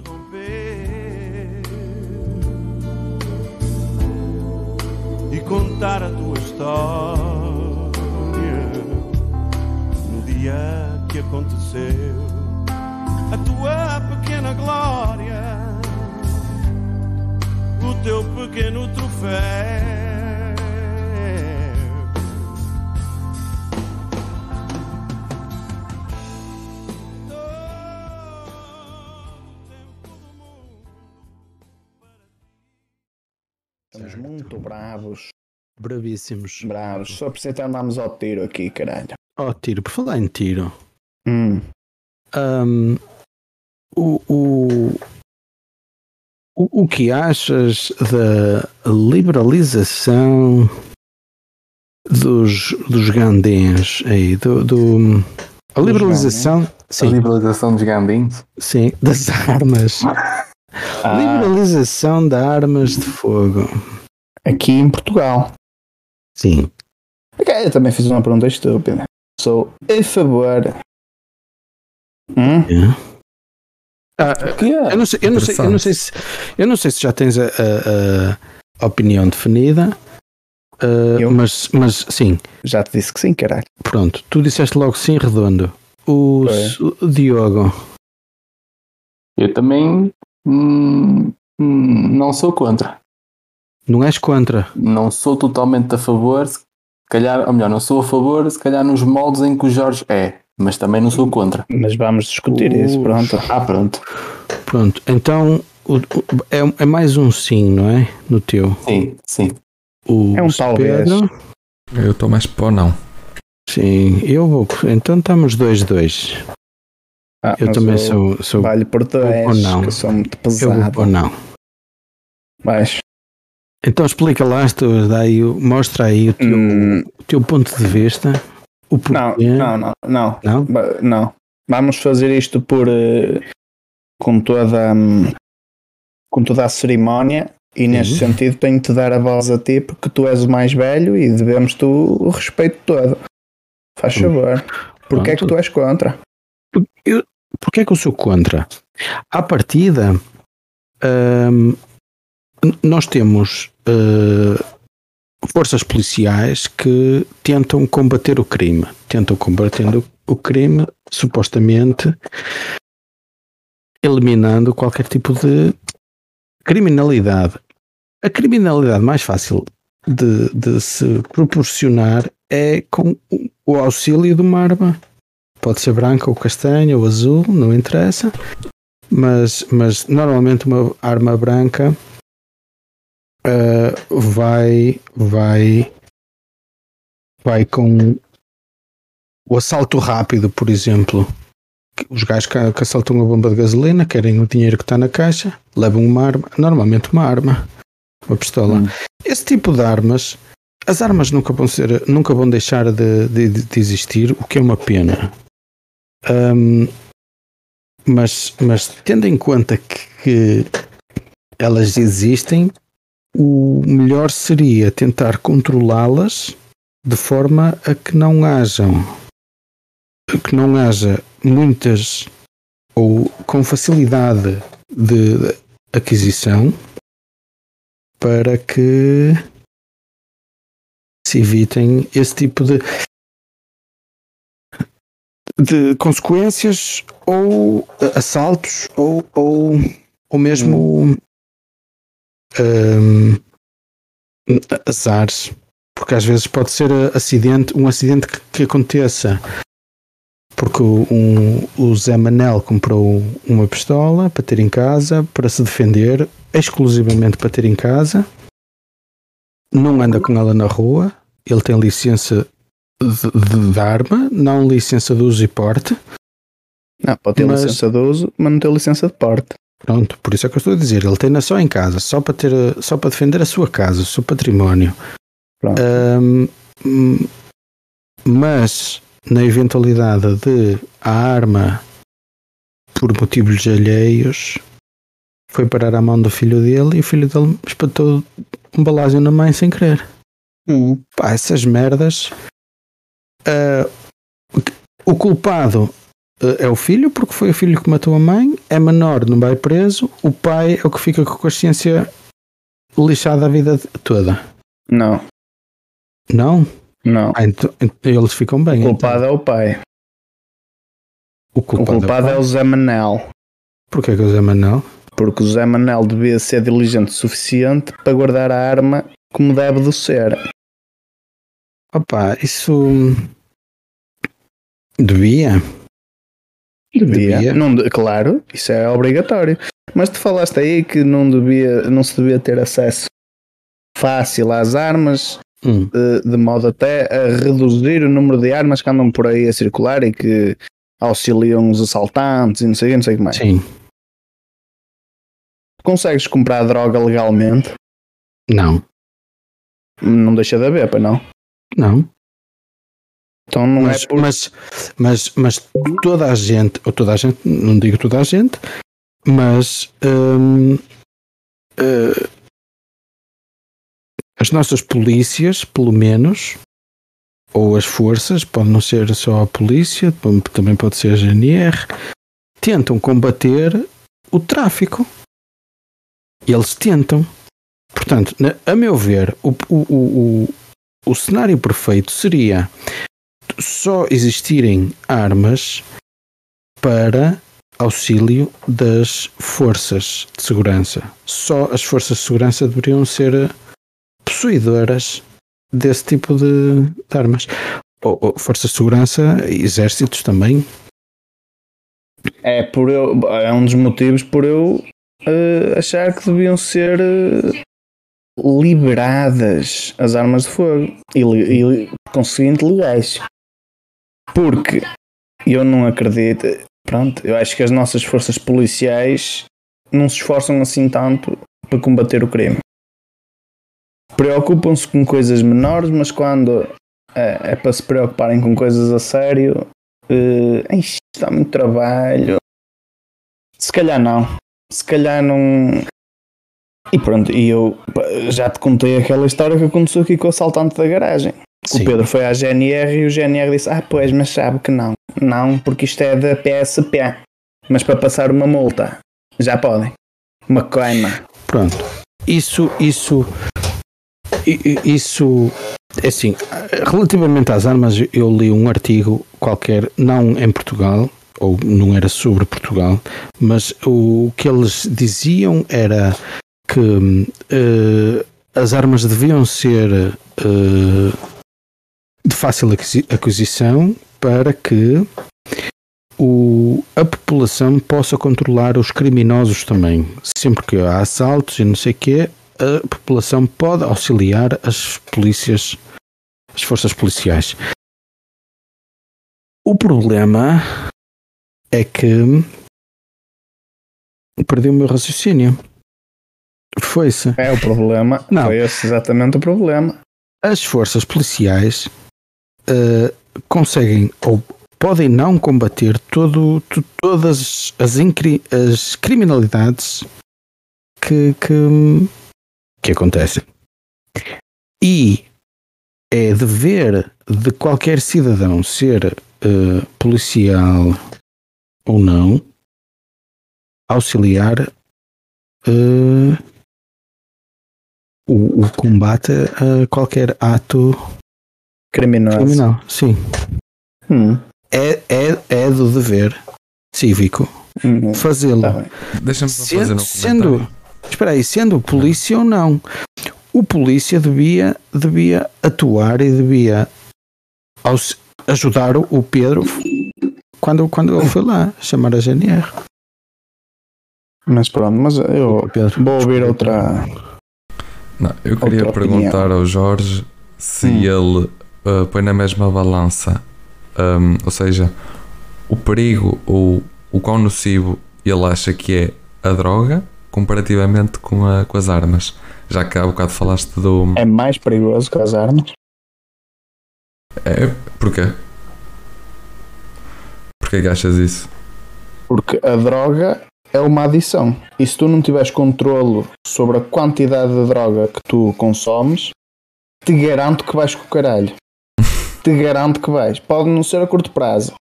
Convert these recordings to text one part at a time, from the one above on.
interromper e contar a tua história no dia que aconteceu a tua pequena glória, o teu pequeno troféu. Bravíssimos. Bravos. Só por isso andámos ao tiro aqui, caralho. Ó, tiro, por falar em tiro. Hum. Ahm, o, o, o, o que achas da liberalização dos, dos gandens aí? Do, do- a liberalização, A sim, liberalização dos gandins. sim, das armas. Ah, Liberalização de armas de fogo. aqui em Portugal. Sim. Ok, Eu também fiz uma pergunta estúpida. Sou a favor. Hum? Ah, Que é? eu, não sei, eu, não sei, eu, não sei se, eu não sei se já tens a, a- a opinião definida, ah, Eu? mas, mas sim, Já te disse que sim, caralho. pronto. Tu disseste logo sim, redondo. O, o Diogo. Eu também hum, hum, não sou contra. Não és contra. Não sou totalmente a favor, se calhar, ou melhor, não sou a favor, se calhar nos moldes em que o Jorge é, mas também não sou contra. Mas vamos discutir isso, pronto. Ah, pronto. Pronto, então o- o- é, é mais um sim, não é? No teu. Sim, sim. O É um talvez. Pedro, Eu estou mais para não. sim, eu vou. Então estamos 2-2. Ah, Eu também sou. sou Vale por ou 10, não. que eu sou muito eu vou pesado. pôr não. Mas, Então explica lá, tu, dá aí, o- mostra aí o teu, hum, o teu ponto de vista. O não, porquê. não, não, não, Não? Não. Vamos fazer isto por eh, com toda hum, com toda a cerimónia e neste Uhum. sentido tenho-te dar a voz a ti porque tu és o mais velho e devemos tu o respeito todo. Faz Pronto. favor. Porquê é que tu és contra? Porquê é que eu sou contra? À partida, hum, nós temos forças policiais que tentam combater o crime. Tentam combater o, crime, supostamente eliminando qualquer tipo de criminalidade. A criminalidade mais fácil de, de se proporcionar é com o auxílio de uma arma pode ser branca ou castanha ou azul, não interessa, mas, mas normalmente uma arma branca ah, vai, vai, vai com o assalto rápido, por exemplo. Os gajos que, que assaltam a bomba de gasolina querem o dinheiro que está na caixa, levam uma arma, normalmente uma arma, uma pistola. Hum. Esse tipo de armas, as armas nunca vão ser, nunca vão deixar de, de, de existir, o que é uma pena. Ahm, mas, mas tendo em conta que, que elas existem, o melhor seria tentar controlá-las de forma a que não hajam que não haja muitas ou com facilidade de aquisição para que se evitem esse tipo de de consequências ou assaltos ou, ou, ou mesmo hum, azares porque às vezes pode ser acidente um acidente que, que aconteça porque o- um, o Zé Manel comprou uma pistola para ter em casa para se defender exclusivamente para ter em casa não anda com ela na rua ele tem licença de, de, arma, não licença de uso e porte. Não, pode ter Mas- licença de uso, mas não ter licença de porte. Pronto, por isso é que eu estou a dizer. Ele tem só em casa, só para, ter, só para defender a sua casa, o seu património. Hum, mas, na eventualidade de a arma, por motivos alheios, foi parar à mão do filho dele e o filho dele espetou um balásio na mãe sem querer. Hum. Pá, essas merdas. ah, o culpado ah, é o filho, porque foi o filho que matou a mãe, é menor, não vai preso, o pai é o que fica com a consciência lixada a vida toda. Não, Não? não. Ah, então, então eles ficam O bem. culpado é o pai. então. O O culpado, culpado é o Zé Manel. Porquê que o Zé Manuel? Porque o Zé Manel devia ser diligente o suficiente para guardar a arma como deve de ser. Opa, isso. Devia. Devia. Devia. Não claro, isso é obrigatório. Mas tu falaste aí que não, devia, não se devia ter acesso fácil às armas, Hum. de, de modo até a reduzir o número de armas que andam por aí a circular e que auxiliam os assaltantes e não sei, não sei o que mais. Sim. Consegues comprar droga legalmente? Não. Não deixa de haver, para não? Não. Então não Mas, é por... mas, mas, mas toda a gente, ou toda a gente, não digo toda a gente, mas hum, eh, as nossas polícias, pelo menos, ou as forças, pode não ser só a polícia, também pode ser a GNR, tentam combater o tráfico. Eles tentam. Portanto, a meu ver, o, o, o, o cenário perfeito seria só existirem armas para auxílio das forças de segurança. Só as forças de segurança deveriam ser possuidoras desse tipo de, de armas. Ou, ou forças de segurança, exércitos também. É por eu, é um dos motivos por eu eh, achar que deviam ser eh, liberadas as armas de fogo e, e conseguinte legais. Porque eu não acredito, pronto, eu acho que as nossas forças policiais não se esforçam assim tanto para combater o crime. Preocupam-se com coisas menores, mas quando é, é para se preocuparem com coisas a sério, eh, "Ixi, está muito trabalho. Se calhar não. Se calhar não. E pronto, e eu já te contei aquela história que aconteceu aqui com o assaltante da garagem. Sim. O Pedro foi à GNR e o GNR disse: Ah, pois, mas sabe que não. Não, porque isto é da PSP. Mas para passar uma multa, já podem. Uma coima. Pronto. Isso, isso, isso, é assim, relativamente às armas, eu li um artigo qualquer, não em Portugal, ou não era sobre Portugal, mas o que eles diziam era que eh, as armas deviam ser eh, de fácil aquisi- aquisição para que o, a população possa controlar os criminosos também. Sempre que há assaltos e não sei o quê, a população pode auxiliar as polícias, as forças policiais. O problema é que perdi o meu raciocínio. Foi-se. É o problema. Não. Foi esse exatamente o problema. As forças policiais eh, conseguem ou podem não combater todo, to- todas as, incri- as criminalidades que, que, que acontecem. E é dever de qualquer cidadão ser eh, policial ou não auxiliar eh, o, o combate a qualquer ato Criminoso. criminal. Sim. Hum, É, é, é do dever cívico hum, fazê-lo. tá. Deixa-me só fazer um sendo, espera aí, sendo polícia ou não, o polícia devia, devia atuar e devia aus- ajudar o o Pedro quando, quando ele foi lá chamar a GNR. Mas pronto, mas eu Pedro, vou ouvir outra. Não, eu queria Outra perguntar ao Jorge se Hum. ele uh, põe na mesma balança, um, ou seja, o perigo ou o quão nocivo ele acha que é a droga comparativamente com, a- com as armas. Já que há bocado falaste do. É mais perigoso que as armas. É, porquê? Porquê que achas isso? Porque a droga é uma adição. E se tu não tiveres controlo sobre a quantidade de droga que tu consomes, te garanto que vais com o caralho. Te garanto que vais. Pode não ser a curto prazo,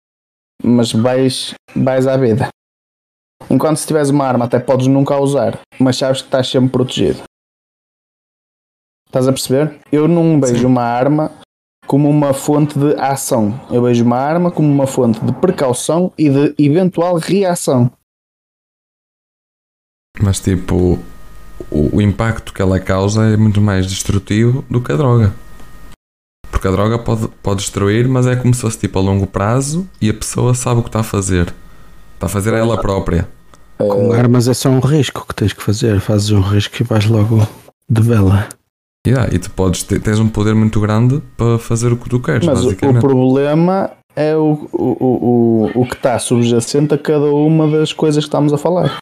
mas vais, vais à vida. Enquanto se tiveres uma arma até podes nunca a usar, mas sabes que estás sempre protegido. Estás a perceber? Eu não vejo uma arma como uma fonte de ação. Eu vejo uma arma como uma fonte de precaução e de eventual reação. Mas tipo, o, o impacto que ela causa é muito mais destrutivo do que a droga. Porque a droga pode, pode destruir, mas é como se fosse tipo a longo prazo e a pessoa sabe o que está a fazer. Está a fazer ela própria. Com armas é só um risco que tens que fazer. Fazes um risco e vais logo de vela. Yeah, e tu podes ter, tens um poder muito grande para fazer o que tu queres, Mas o, problema é o, o, o, o, o que está subjacente a cada uma das coisas que estamos a falar.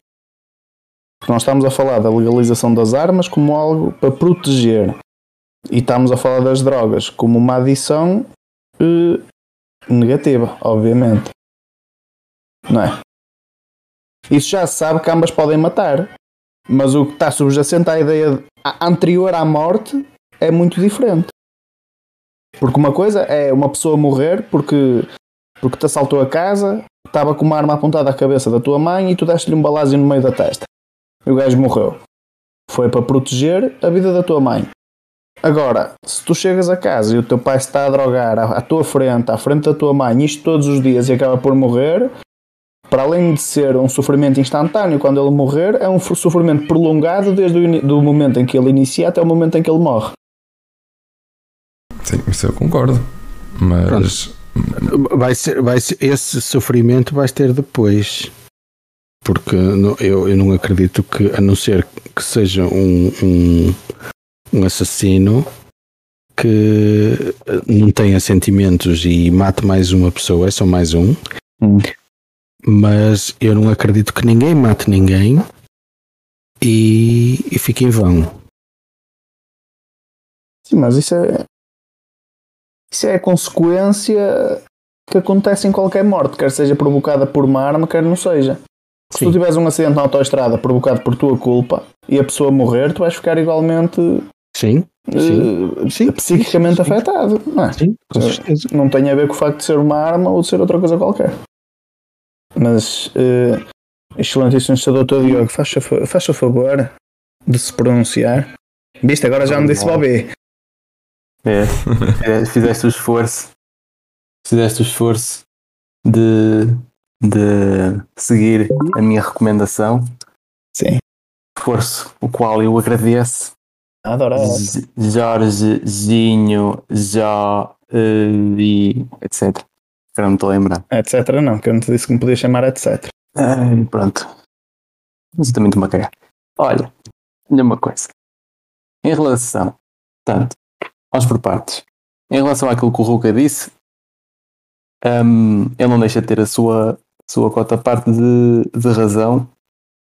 Nós estamos a falar da legalização das armas como algo para proteger. E estamos a falar das drogas como uma adição eh, negativa, obviamente. Não é? Isso já se sabe que ambas podem matar. Mas o que está subjacente à ideia de- anterior à morte é muito diferente. Porque uma coisa é uma pessoa morrer porque, porque te assaltou a casa, estava com uma arma apontada à cabeça da tua mãe e tu deste-lhe um balásio no meio da testa. E o gajo morreu. Foi para proteger a vida da tua mãe. Agora, se tu chegas a casa e o teu pai está a drogar à, à tua frente, à frente da tua mãe, isto todos os dias e acaba por morrer, para além de ser um sofrimento instantâneo quando ele morrer, é um sofrimento prolongado desde o momento em que ele inicia até o momento em que ele morre. Sim, isso eu concordo. Mas Vai ser, vai ser, esse sofrimento vais ter depois. Porque não- eu, eu não acredito que, a não ser que seja um, um, um assassino que eh, não tenha sentimentos e mate mais uma pessoa, é só mais um. Hum. Mas eu não acredito que ninguém mate ninguém e, e fique em vão. Sim, mas isso é. Isso é a consequência que acontece em qualquer morte, quer seja provocada por uma arma, quer não seja. Se tu tiveres um acidente na autoestrada provocado por tua culpa e a pessoa morrer, tu vais ficar igualmente Sim, Sim. eh, Sim. psiquicamente Sim. afetado. Não, é? sim, com certeza. não tem a ver com o facto de ser uma arma ou de ser outra coisa qualquer. Mas, eh, excelentíssimo senador Dr. Diogo, faz o fa- faz o favor de se pronunciar. Viste, agora já me disse Bobby. É, é, fizeste o esforço, fizeste o esforço de, de seguir a minha recomendação, Sim. esforço o qual eu agradeço. Adoro. J- Jorge, Ginho, Jó e etc. Agora não me estou a lembrar. Etc. Não, que eu não te disse que me podia chamar etc. Pronto. Mas eu também estou-me a cagar. Olha, olha uma coisa. Em relação, portanto, vamos por partes. Em relação àquilo que o Ruka disse, hum, ele não deixa de ter a sua, sua cota parte de, de razão,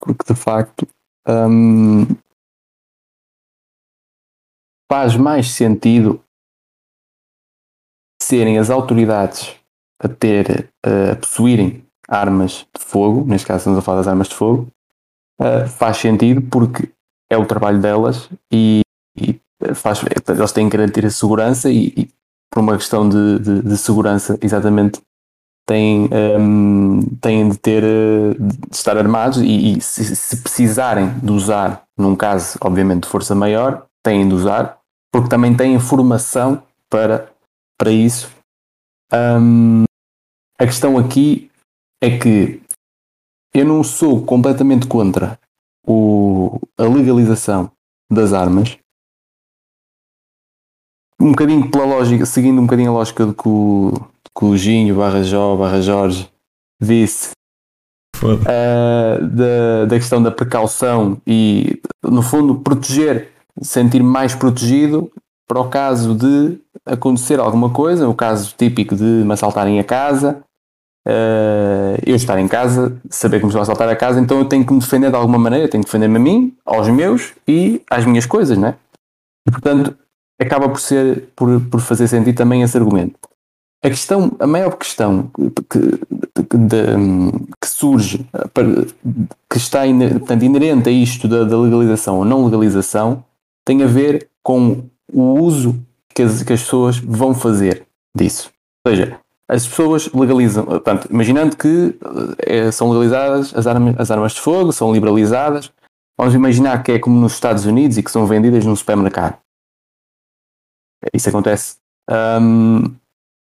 porque de facto hum, faz mais sentido serem as autoridades a ter, a possuírem armas de fogo, neste caso estamos a falar das armas de fogo, uh, faz sentido porque é o trabalho delas e, e faz, eles têm que garantir a segurança e, e por uma questão de, de, de segurança, exatamente, têm, um, têm de ter de estar armados e, e se, se precisarem de usar, num caso, obviamente, de força maior, têm de usar, porque também têm formação para, para isso. Um, a questão aqui é que eu não sou completamente contra o, a legalização das armas. Um bocadinho pela lógica, seguindo um bocadinho a lógica do que o, que o Ginho barra Jó barra Jorge disse uh, da, da questão da precaução e no fundo proteger, sentir mais protegido para o caso de acontecer alguma coisa, o caso típico de me assaltarem a casa, uh, eu estar em casa, saber que me estão a assaltar a casa, então eu tenho que me defender de alguma maneira, tenho que defender-me a mim, aos meus e às minhas coisas, né? E portanto acaba por ser, por, por fazer sentido também esse argumento. A questão, a maior questão que, de, que surge, que está portanto, inerente a isto da, da legalização ou não legalização, tem a ver com o uso que as, que as pessoas vão fazer disso. Ou seja, as pessoas legalizam, portanto, imaginando que eh, são legalizadas as armas, as armas de fogo, são liberalizadas, vamos imaginar que é como nos Estados Unidos e que são vendidas num supermercado. Isso acontece. Hum,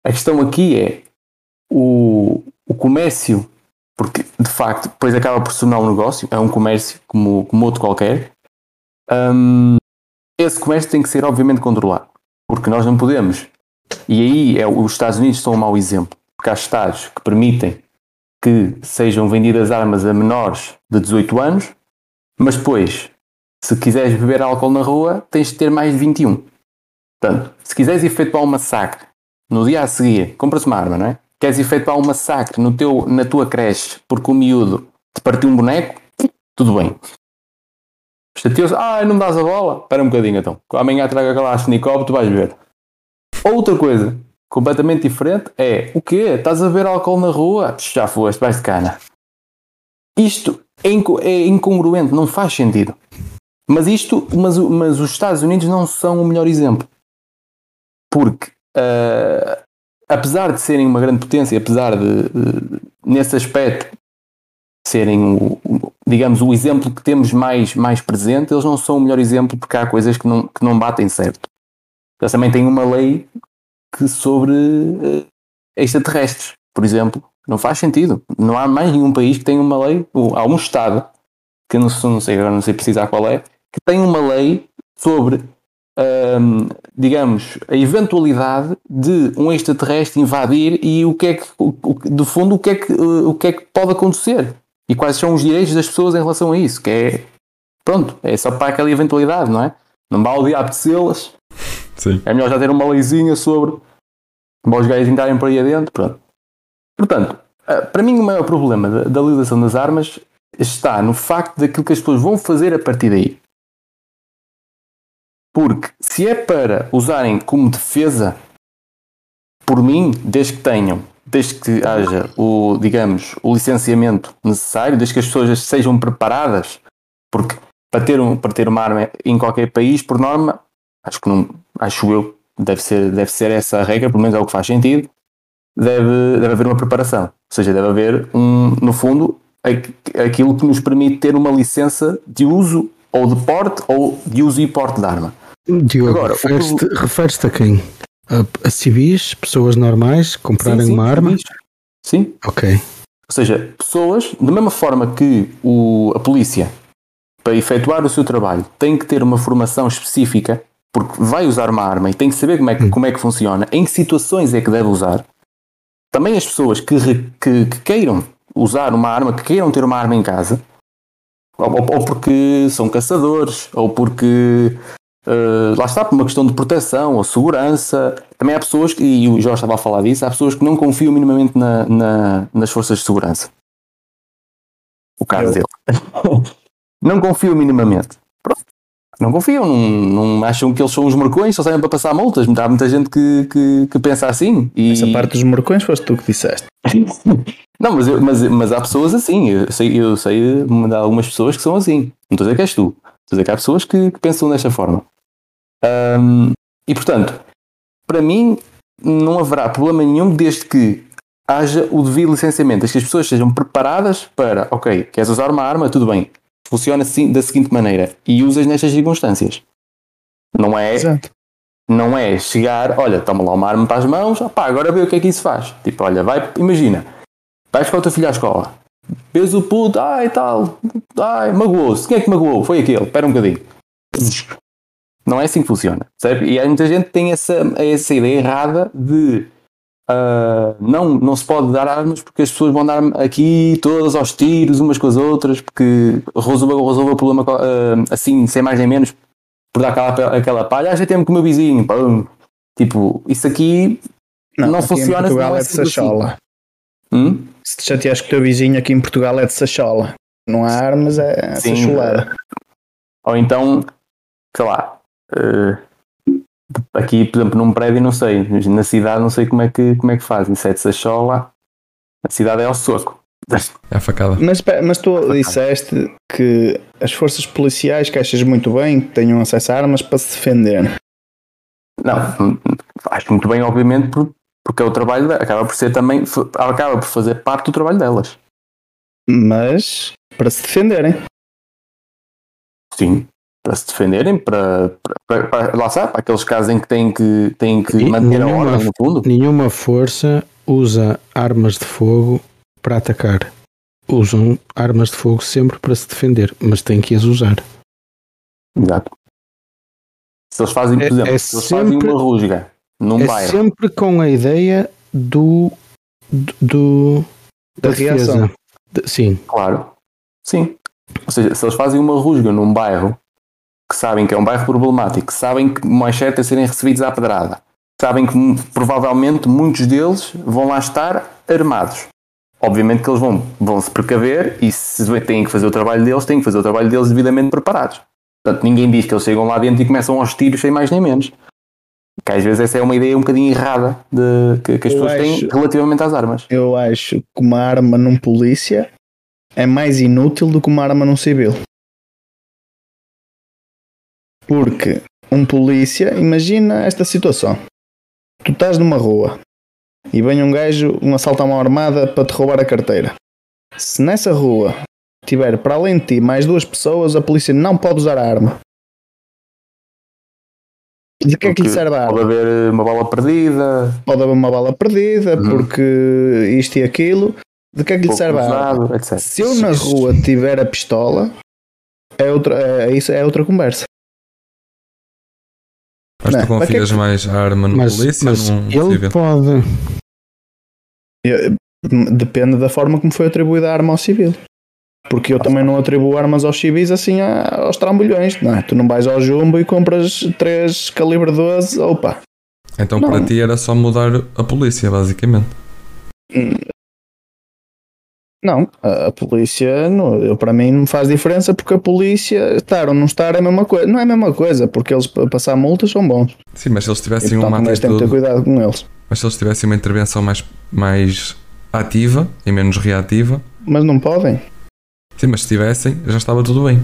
a questão aqui é o, o comércio, porque de facto depois acaba por se tornar um negócio, é um comércio como, como outro qualquer. Hum, esse comércio tem que ser obviamente controlado, porque nós não podemos. E aí é, os Estados Unidos são um mau exemplo, porque há estados que permitem que sejam vendidas armas a menores de 18 anos, mas depois, se quiseres beber álcool na rua, tens de ter mais de 21. Portanto, se quiseres efetuar um massacre no dia a seguir, compra-se uma arma, não é? Queres efetuar um massacre no teu, na tua creche porque o miúdo te partiu um boneco, tudo bem. Chateou-se, ah, não me dás a bola? Espera um bocadinho então. Amanhã traga aquela Ashnikov, tu vais ver. Outra coisa completamente diferente é o quê? Estás a ver álcool na rua? Já foste, vais de cana. Isto é, inco é incongruente, não faz sentido. Mas isto, mas, mas os Estados Unidos não são o melhor exemplo. Porque uh, apesar de serem uma grande potência, apesar de, de nesse aspecto serem o, o, digamos o exemplo que temos mais, mais presente, eles não são o melhor exemplo porque há coisas que não, que não batem certo. Eles também têm uma lei que sobre uh, extraterrestres, por exemplo. Não faz sentido. Não há mais nenhum país que tenha uma lei, ou há um Estado, que não, não sei agora, não sei precisar qual é, que tem uma lei sobre um, digamos, a eventualidade de um extraterrestre invadir e o que é que, o, do fundo, o que, é que, o que é que pode acontecer e quais são os direitos das pessoas em relação a isso, que é, pronto, é só para aquela eventualidade, não é? Não vale o dia apetecê-las. É melhor já ter uma leizinha sobre os gajos entrarem por aí adentro, pronto. Portanto, eh, para mim o maior problema da, da legalização das armas está no facto daquilo que as pessoas vão fazer a partir daí. Porque se é para usarem como defesa, por mim, desde que tenham, desde que haja o, digamos, o licenciamento necessário, desde que as pessoas sejam preparadas, porque para ter, um, para ter uma arma em qualquer país, por norma, acho que não, acho eu, deve ser, deve ser essa a regra, pelo menos é o que faz sentido, deve, deve haver uma preparação. Ou seja, deve haver um, no fundo, aquilo que nos permite ter uma licença de uso ou de porte ou de uso e porte de arma. Diogo, Agora, refere-te refere a quem? A, a, civis, pessoas normais, comprarem sim, sim, uma arma? Civis. Sim. Ok. Ou seja, pessoas, da mesma forma que o, a polícia, para efetuar o seu trabalho, tem que ter uma formação específica, porque vai usar uma arma e tem que saber como é que, hum. como é que funciona, em que situações é que deve usar. Também as pessoas que, que, que queiram usar uma arma, que queiram ter uma arma em casa, ou, ou porque são caçadores, ou porque Uh, lá está, por uma questão de proteção ou segurança. Também há pessoas, que, e o Jorge estava a falar disso, há pessoas que não confiam minimamente na, na, nas forças de segurança. O caso Eu. dele. não confiam minimamente. Pronto. Não confiam, não, não, acham que eles são os morcões, só saem para passar multas. Há muita gente que, que, que pensa assim. E... Essa parte dos morcões foste tu que disseste. não, mas, eu, mas, mas há pessoas assim. Eu sei, eu sei de algumas pessoas que são assim. Não estou a dizer que és tu. A dizer que há pessoas que, que pensam desta forma. Um, e portanto, para mim, não haverá problema nenhum desde que haja o devido licenciamento, desde que as pessoas sejam preparadas para, ok, queres usar uma arma, tudo bem, funciona assim, da seguinte maneira e usas nestas circunstâncias. Não é, Exato. não é chegar, olha, toma lá uma arma para as mãos, opá, agora vê o que é que isso faz. Tipo, olha, vai, imagina, vais com o teu filho à escola, vês o puto, ai tal, ai, magoou-se, quem é que magoou? Foi aquele, espera um bocadinho. Não é assim que funciona, certo? E muita gente tem essa, essa ideia errada de uh, não, não se pode dar armas porque as pessoas vão dar aqui todas aos tiros umas com as outras, porque resolve, resolve o problema uh, assim, sem mais nem menos, por dar aquela, aquela palha. Ah, já temos com o meu vizinho, pum. Tipo, isso aqui não, não aqui funciona. Em Portugal é de assim. sachola. Assim. Hum? Se te chateas com o teu vizinho aqui em Portugal é de sachola. Não há armas, é Sim, sacholada. Ou então, sei lá, Uh, aqui, por exemplo, num prédio, não sei, na cidade, não sei como é que, como é que fazem. Se é de sachola, a cidade é ao soco. É a facada. Mas, mas tu disseste que as forças policiais, que achas muito bem, que tenham acesso a armas para se defender. Não, acho muito bem, obviamente, Porque é o trabalho, de- acaba por ser também, acaba por fazer parte do trabalho delas. Mas para se defenderem. Sim. Para se defenderem, para, para, para- para- lá está, para aqueles casos em que têm que, têm que E manter a nenhuma- ordem no fundo. Nenhuma força usa armas de fogo para atacar. Usam armas de fogo sempre para se defender, mas têm que as usar. Exato. Se eles fazem, por É- exemplo, é se eles fazem sempre- uma rusga num é bairro, sempre com a ideia do, do, da, Da reação. De- sim, claro. Sim. Ou seja, se eles fazem uma rusga num bairro que sabem que é um bairro problemático, que sabem que o mais certo é serem recebidos à pedrada, sabem que provavelmente muitos deles vão lá estar armados. Obviamente que eles vão, vão se precaver e se têm que fazer o trabalho deles, têm que fazer o trabalho deles devidamente preparados. Portanto, ninguém diz que eles chegam lá dentro e começam aos tiros sem mais nem menos. Que às vezes essa é uma ideia um bocadinho errada de, que, que as Eu pessoas têm acho- relativamente às armas. Eu acho que uma arma num polícia é mais inútil do que uma arma num civil. Porque um polícia, imagina esta situação. Tu estás numa rua e vem um gajo, um assalto à mão armada para te roubar a carteira. Se nessa rua tiver para além de ti mais duas pessoas, a polícia não pode usar a arma. De que é que lhe serve a arma? Pode haver eh, uma bala perdida, pode haver uma bala perdida, Uhum. porque isto e aquilo. De que é que lhe pouco serve a arma? usado, etc. Se eu na rua tiver a pistola, é outra, é, isso é outra conversa. Mas Não, tu mas que é confias que- mais a arma no mas, polícia mas ou num ele civil? pode. Eu- depende da forma como foi atribuída a arma ao civil. Porque eu também não atribuo armas aos civis assim aos trambolhões. Não é? Tu não vais ao jumbo e compras 3 calibre 12. Opa, Então Não. para ti era só mudar a polícia, basicamente. não, a, a polícia, não, eu, para mim, não faz diferença porque a polícia, estar ou não estar, é a mesma coisa. Não é a mesma coisa, porque eles para passar multas são bons. Sim, mas se eles E, tivessem portanto, uma um que ter atitude, cuidado com eles. mas se eles tivessem uma intervenção mais, mais ativa e menos reativa, Mas não podem. Sim, mas se tivessem, já estava tudo bem.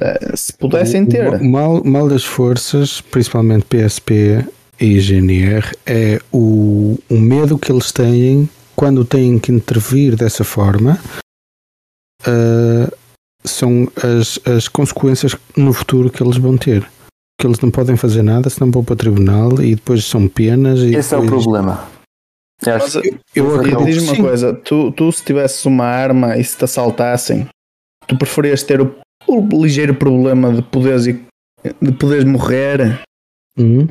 Eh, Se pudessem ter. O mal, mal das forças, principalmente PSP e GNR, é o, o medo que eles têm quando têm que intervir dessa forma. ah, são as, as consequências no futuro que eles vão ter. Que eles não podem fazer nada, senão vão para o tribunal e depois são penas. E Esse é o depois- problema. Eu Mas, Eu é o E acredito diz-me que uma sim. coisa, tu, tu se tivesses uma arma e se te assaltassem, tu preferias ter o, o ligeiro problema de poderes, de poderes morrer Hum.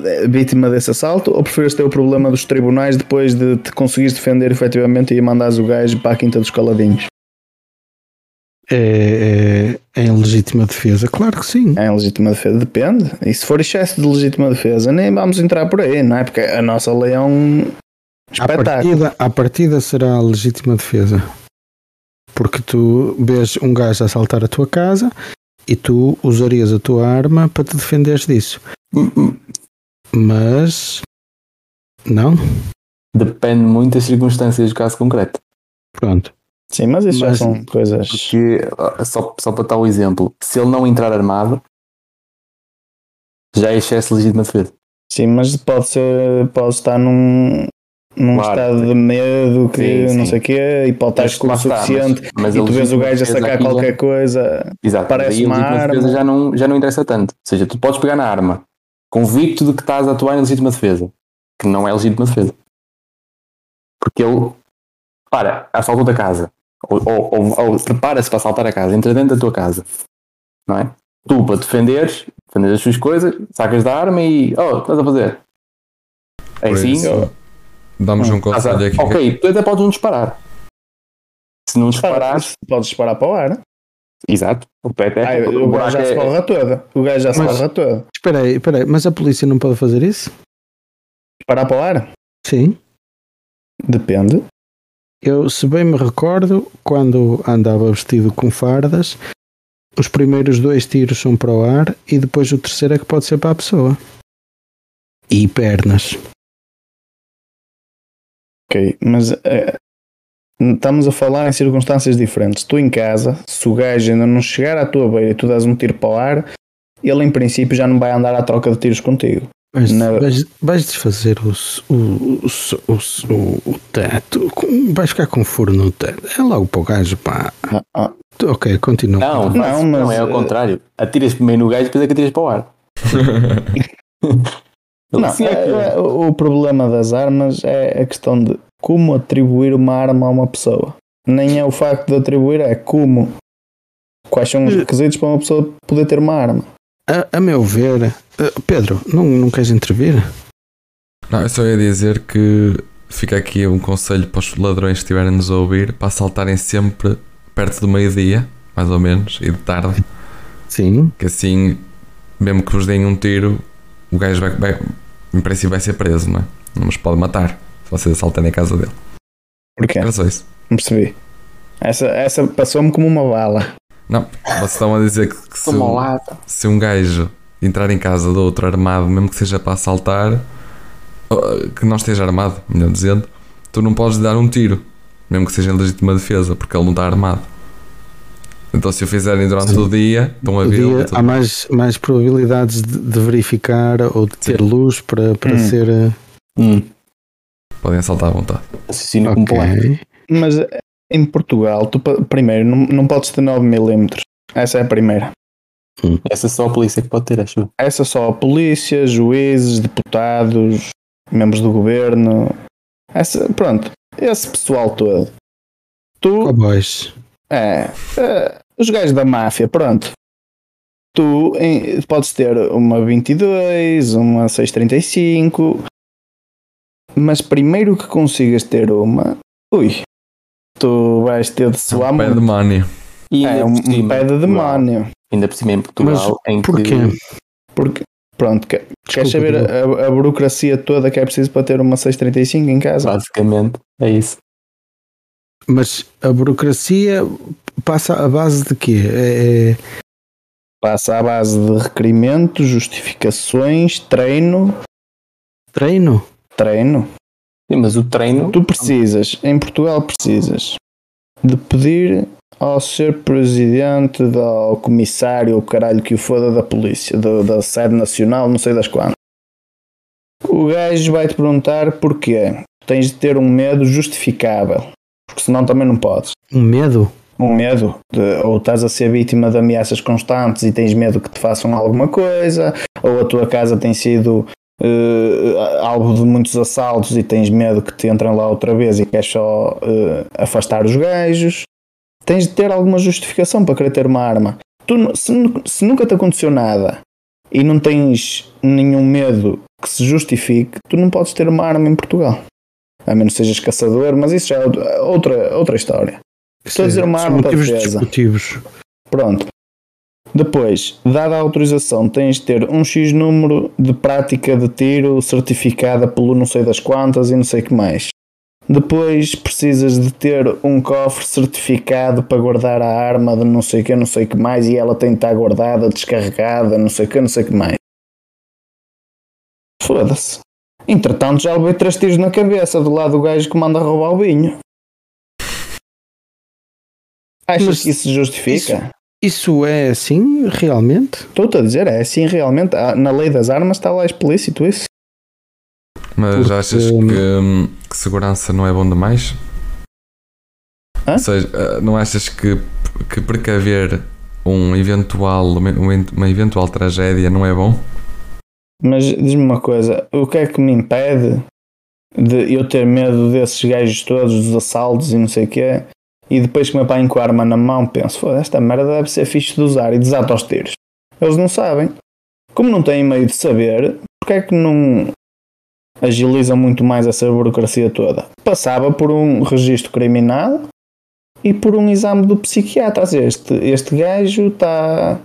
eh, vítima desse assalto ou preferias ter o problema dos tribunais depois de te conseguires defender efetivamente e mandares o gajo para a quinta dos caladinhos? É, é, é em legítima defesa, claro que sim. É em legítima defesa? Depende. E se for excesso de legítima defesa, nem vamos entrar por aí, não é? Porque a nossa lei é um espetáculo. partida, à partida será a legítima defesa. Porque tu vês um gajo a assaltar a tua casa e tu usarias a tua arma para te defenderes disso. Mas não, Depende muito das circunstâncias do caso concreto. pronto. Sim, mas isso Mas- já são coisas. Porque, ah, só, só para dar o exemplo, se ele não entrar armado, já é excesso de legítima defesa. Sim, mas pode ser, pode estar num, num Claro. estado de medo que Sim, não sim. sei o quê e pode estar Mas escuro lá o está, suficiente mas- mas e tu vês o gajo a sacar aqui já- qualquer coisa. Exato, Parece uma arma. defesa já não, já não interessa tanto. Ou seja, tu podes pegar na arma, convicto de que estás a atuar em legítima defesa, que não é legítima defesa. Porque ele, para, assaltou da casa, ou, ou, ou- ou prepara-se para assaltar a casa, entra dentro da tua casa, não é? Tu, para defenderes, defenderes as suas coisas, sacas da arma e, oh, estás a fazer? É assim, damos um conselho aqui. ok, tu até podes não disparar. Se não disparares, Podes disparar para o ar. exato, o pé até, Ai, o o gajo já se é- borra toda. O gajo já se borra toda. Espera aí, espera aí, mas a polícia não pode fazer isso? Disparar para o ar? Sim. Depende. Eu, se bem me recordo, quando andava vestido com fardas, os primeiros dois tiros são para o ar e depois o terceiro é que pode ser para a pessoa. E pernas. Ok, mas eh, estamos a falar em circunstâncias diferentes. Tu em casa, se o gajo ainda não chegar à tua beira e tu dás um tiro para o ar, ele em princípio já não vai andar à troca de tiros contigo. Vais, Na- vais, vais desfazer o, o, o, o, s- o, o teto, vais ficar com furo no teto. É logo para o gajo, pá. Ah, ah. Ok, continua. Não, Não, mas, não, é ao eh, contrário. Atiras primeiro no gajo, depois é que atiras para o ar. Não, assim é que- é- é- o problema das armas é a questão de como atribuir uma arma a uma pessoa. Nem é o facto de atribuir, é como. Quais são os Eh. requisitos para uma pessoa poder ter uma arma? A, a meu ver, eh, Pedro, não, não queres intervir? Não, eu só ia dizer que fica aqui um conselho para os ladrões que estiverem-nos a ouvir para assaltarem sempre perto do meio-dia, mais ou menos, e de tarde, Sim. que assim, mesmo que vos deem um tiro, o gajo vai, vai- em princípio vai ser preso, não é? Não nos pode matar se vocês assaltarem a casa dele. Porquê? Era só isso. Não percebi. Essa, essa passou-me como uma bala. Não, vocês estão a dizer que, que se, lado. se um gajo entrar em casa de outro armado, mesmo que seja para assaltar, que não esteja armado, melhor dizendo, tu não podes dar um tiro, mesmo que seja em legítima defesa, porque ele não está armado. Então, se o fizerem durante Sim. o dia, estão a ver. dia, há mais, mais probabilidades de, de verificar ou de ter Sim. luz para, para Hum. ser. eh, Hum, Podem assaltar à vontade. raciocínio completo. ok. Mas eh, em Portugal, tu primeiro não, não podes ter 9mm. Essa é a primeira. Essa só a polícia que pode ter, acho. Essa só a polícia, juízes, deputados, membros do governo. Essa, pronto, esse pessoal todo. Tu, Cowboys. é, é, os gajos da máfia, pronto. Tu em- podes ter uma 22, uma 635, mas primeiro que consigas ter uma, ui, tu vais ter de suar Um pé de muito. money. E É um, um pé de demónio. Ainda por cima em Portugal, em que Porquê? Porque, pronto, que- queres saber a, a burocracia toda que é preciso para ter uma 635 em casa? basicamente é isso. Mas a burocracia passa à base de quê? É, é- Passa à base de requerimentos, justificações, treino. treino? Treino. Sim, mas o treino. Tu precisas, em Portugal precisas de pedir ao ser presidente, da- ao comissário, o caralho que o foda da polícia, da, da sede nacional, não sei das quantas. O gajo vai-te perguntar porquê. Tens de ter um medo justificável, porque senão também não podes. Um medo? um medo, de, ou estás a ser vítima de ameaças constantes e tens medo que te façam alguma coisa, ou a tua casa tem sido eh, alvo de muitos assaltos e tens medo que te entrem lá outra vez e queres só eh, afastar os gajos. Tens de ter alguma justificação para querer ter uma arma. Tu, se, se nunca te aconteceu nada e não tens nenhum medo que se justifique, tu não podes ter uma arma em Portugal. A menos que sejas caçador, mas isso já é outra- outra, história. Estou a dizer uma arma para defesa. discutivos. Pronto. Depois, dada a autorização, tens de ter um X número de prática de tiro certificada pelo não sei das quantas e não sei o que mais. Depois precisas de ter um cofre certificado para guardar a arma de não sei o que, não sei o que mais, e ela tem de estar guardada, descarregada, não sei o que, não sei o que mais. Foda-se. Entretanto, já levei três tiros na cabeça do lado do gajo que manda roubar o vinho. Achas Mas que isso se justifica? Isso é assim, realmente? Estou-te a dizer, é assim realmente. Ah, Na lei das armas está lá explícito isso. Mas Porque, achas que, que segurança não é bom demais? Hã? Ou seja, ah, não achas que, que precaver um eventual, uma eventual tragédia não é bom? Mas diz-me uma coisa: o que é que me impede de eu ter medo desses gajos todos, dos assaltos e não sei o quê, e depois que me apanho com a arma na mão, penso, foda esta merda deve ser fixe de usar e desato aos tiros. Eles não sabem. Como não têm meio de saber, porque é que não agilizam muito mais essa burocracia toda? Passava por um registro criminal e por um exame do psiquiatra. Este, este gajo está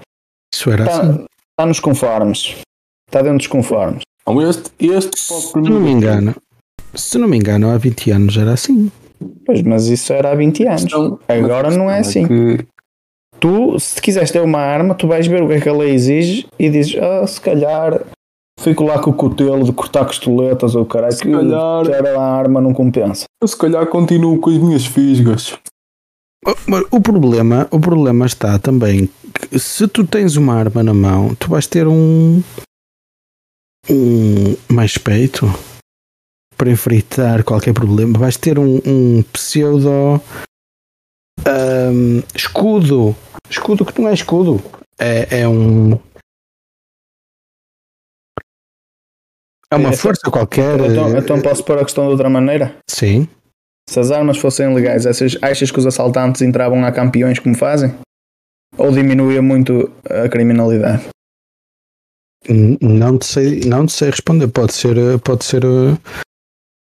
Isso era tá, assim. tá nos conformes. Está dentro dos conformes. Não, este, este pode Se não me engano, se não me engano, há 20 anos era assim. Pois, mas isso era há 20 anos. Questão- Agora não é questão assim. que Tu, se quiseres ter uma arma, tu vais ver o que é que a lei exige e dizes, ah, se calhar fico lá com o cutelo de cortar costoletas ou caralho, Se que calhar- ter a arma não compensa. eu se calhar continuo com as minhas fisgas. O- mas O problema, o problema está também que se tu tens uma arma na mão, tu vais ter um um mais peito para enfrentar qualquer problema. Vais ter um, um pseudo ahm, escudo. Escudo que não é escudo. É, é um. É uma É, força qualquer. Então, eh, então posso pôr a questão de outra maneira? Sim. Se as armas fossem legais, achas, achas que os assaltantes entravam a campeões como fazem? Ou diminuía muito a criminalidade? Não te sei, não te sei responder. Pode ser, eh, pode ser eh,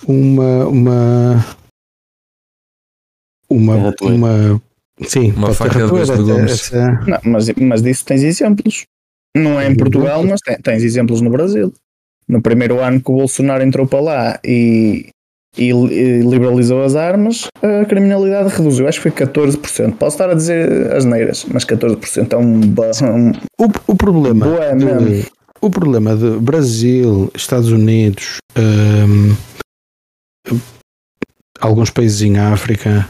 uma uma uma, uma sim, Uma pode ser faca de legumes. essa- Não, mas, mas disso tens exemplos. Não é em Portugal, mas tens exemplos no Brasil. No primeiro ano que o Bolsonaro entrou para lá e, e li- e liberalizou as armas, a criminalidade reduziu. Acho que foi 14%. Posso estar a dizer as neiras, mas 14% é um, um O, o problema Boa. O problema de Brasil, Estados Unidos, hum, alguns países em África,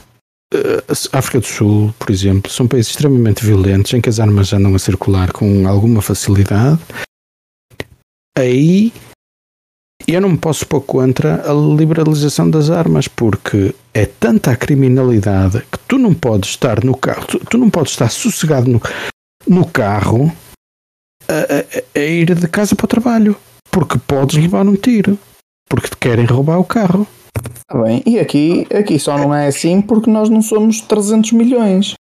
eh, África do Sul, por exemplo, são países extremamente violentos em que as armas andam a circular com alguma facilidade. Aí eu não me posso pôr contra a liberalização das armas, porque é tanta a criminalidade que tu não podes estar no carro, tu, tu não podes estar sossegado no, no carro a, a- a ir de casa para o trabalho, porque podes levar um tiro, porque te querem roubar o carro. Tá bem, e aqui, aqui só não é assim porque nós não somos 300 milhões.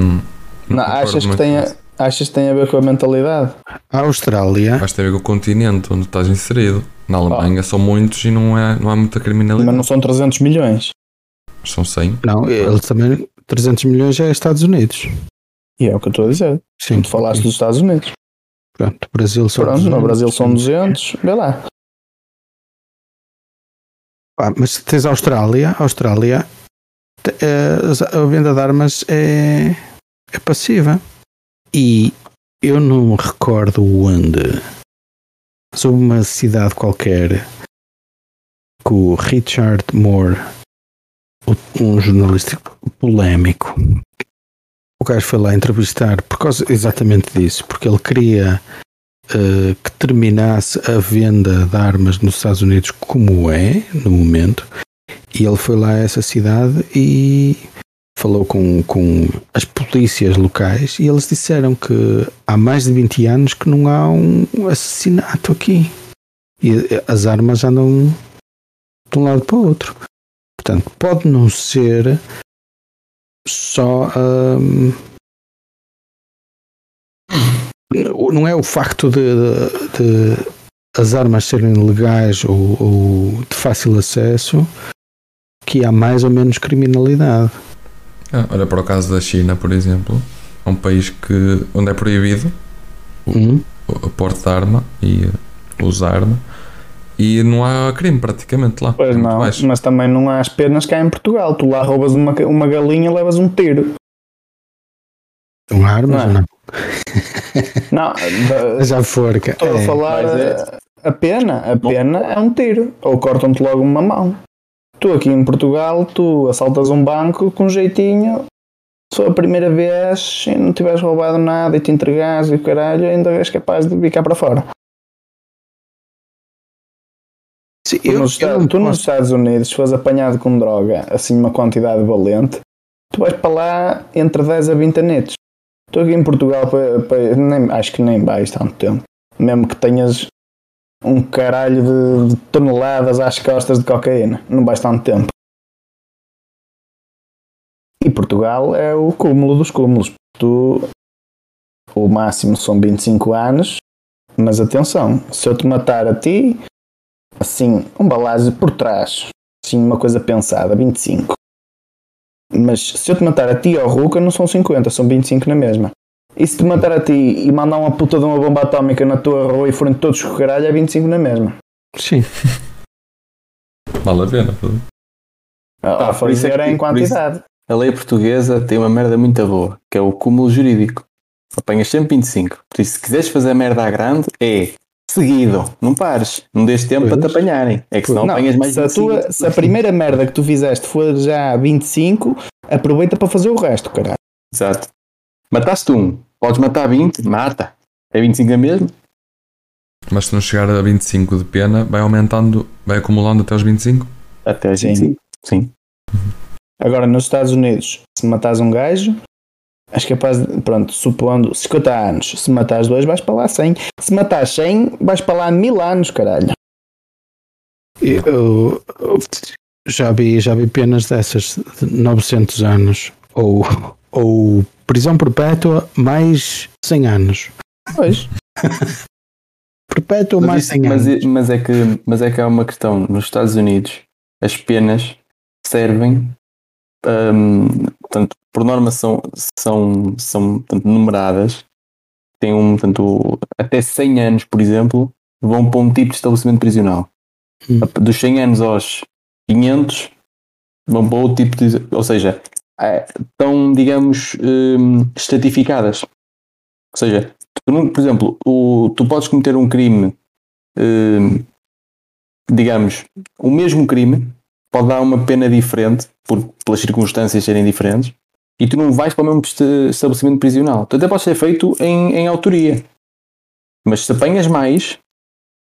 Hum, Não, concordo achas, que tem a, achas que tem a ver com a mentalidade? A Austrália, Vais ter a ver com o continente onde estás inserido. Na Alemanha são muitos e não, é, não há muita criminalidade. Mas não são 300 milhões. São 100. não, eles também 300 milhões já é Estados Unidos. E é o que eu estou a dizer. Sim, Tu falaste dos Estados Unidos. pronto, Brasil são Pronto, no 200, Brasil são sim. 200. Vê lá. Ah, mas tens a Austrália, a Austrália eh, a venda de armas é, é passiva. E eu não me recordo onde. Sobre uma cidade qualquer que o Richard Moore, um jornalista polémico, o gajo foi lá entrevistar por causa exatamente disso, porque ele queria eh, que terminasse a venda de armas nos Estados Unidos como é no momento. E ele foi lá a essa cidade e falou com, com as polícias locais e eles disseram que há mais de 20 anos que não há um assassinato aqui. E eh, as armas andam de um lado para o outro. Portanto, pode não ser só. hum, não é o facto de, de- de as armas serem legais ou, ou de fácil acesso que há mais ou menos criminalidade. Ah, olha para o caso da China, por exemplo. É um país que, onde é proibido Hum? o porte de arma e uh, usar arma. E não há crime praticamente lá. Pois é não, baixo. mas também não há as penas cá em Portugal. Tu lá roubas uma, uma galinha levas um tiro. São armas Não é? ou não? Não, da- Já forca. estou a É. falar mas é- a, a pena. A pena é um tiro. Ou cortam-te logo uma mão. Tu aqui em Portugal, tu assaltas um banco com jeitinho. Se for a primeira vez e não tiveres roubado nada e te entregares e o caralho, ainda és capaz de cá para fora. Sim, eu- nos, eu Estados- não tu nos Estados Unidos, se fores apanhado com droga, assim uma quantidade valente, tu vais para lá entre 10 a 20 anetos. Tu aqui em Portugal, pa- pa- nem- acho que nem vais tanto tempo. Mesmo que tenhas um caralho de, de toneladas às costas de cocaína, não vais tanto tempo. E Portugal é o cúmulo dos cúmulos. Tu, o máximo são 25 anos, mas atenção, se eu te matar a ti, assim, um balásio por trás, assim, uma coisa pensada, 25. Mas se eu te matar a ti ou Ruca, não são 50, são 25 na mesma. E se te matar a ti e mandar uma puta de uma bomba atómica na tua rua e forem todos com o caralho, é 25 na mesma. Sim. Vale a pena. A, Ah, a por isso é é que- em quantidade. A lei portuguesa tem uma merda muito boa, que é o cúmulo jurídico. Apanhas sempre 25. Por isso, se quiseres fazer merda à grande, é seguido. Não pares. Não dês tempo para te Pois. apanharem. É que senão Não, apanhas mais se, a 25. tua, se a primeira merda que tu fizeste for já 25, aproveita para fazer o resto, caralho. Exato. Mataste um. Podes matar 20, mata. É 25 a mesmo? Mas se não chegar a 25 de pena, vai aumentando, vai acumulando até os 25? Até Sim. 25. Sim. Agora, nos Estados Unidos, se matares um gajo, és capaz de, pronto, supondo 50 anos, se matares dois, vais para lá 100. Se matares 100, vais para lá mil anos, caralho. Eu, eu já vi, já vi penas dessas de 900 anos ou, ou prisão perpétua mais 100 anos. Pois. Perpétua mais Mas, 100 isso- mas, anos. é- mas é que, mas é que há uma questão. Nos Estados Unidos, as penas servem, hum, portanto, por norma são, são, são portanto, numeradas. Tem um, portanto, até 100 anos, por exemplo, vão para um tipo de estabelecimento prisional. Hum. Dos 100 anos aos 500, vão para outro tipo de. Ou seja, é, estão, digamos, hum, estratificadas. Ou seja, tu por exemplo, o, tu podes cometer um crime, hum, digamos, o mesmo crime pode dar uma pena diferente, por, pelas circunstâncias serem diferentes, e tu não vais para o mesmo estabelecimento prisional. Tu até pode ser feito em, em autoria. Mas se apanhas mais,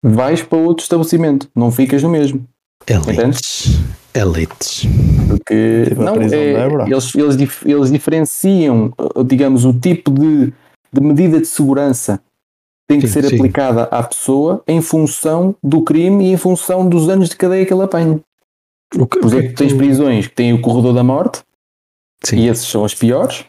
vais para outro estabelecimento, não ficas no mesmo. Elites. Elites. Porque Tipo não, é- eles, eles, eles diferenciam, uh, digamos, o tipo de, de medida de segurança que tem que Sim, ser sim. aplicada à pessoa em função do crime e em função dos anos de cadeia que ele apanha. O que, Por o que é exemplo, que tens tu- prisões que têm o corredor da morte Sim. e esses são as piores,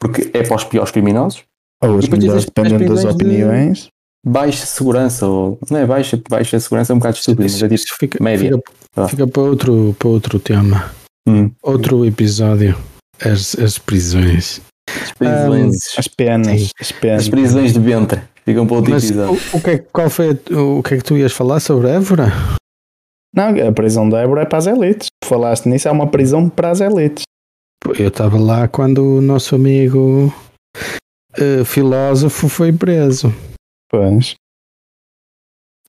porque é para os piores criminosos. Ou depois melhores, as- dependendo as das prisões de- opiniões. Baixa segurança, ou não é baixa, baixa segurança é um bocado estúpido, mas fica, média. fica, Ah. fica para, outro, para outro tema. hum, Outro episódio. As, as prisões. as prisões, As penas. As penas. as prisões de ventre ficam para outro Mas episódio. o, o que é, qual foi o que é que tu ias falar sobre Évora? Não, a prisão de Évora é para as elites. Tu falaste nisso, é uma prisão para as elites. Eu estava lá quando o nosso amigo eh, filósofo foi preso. Pois.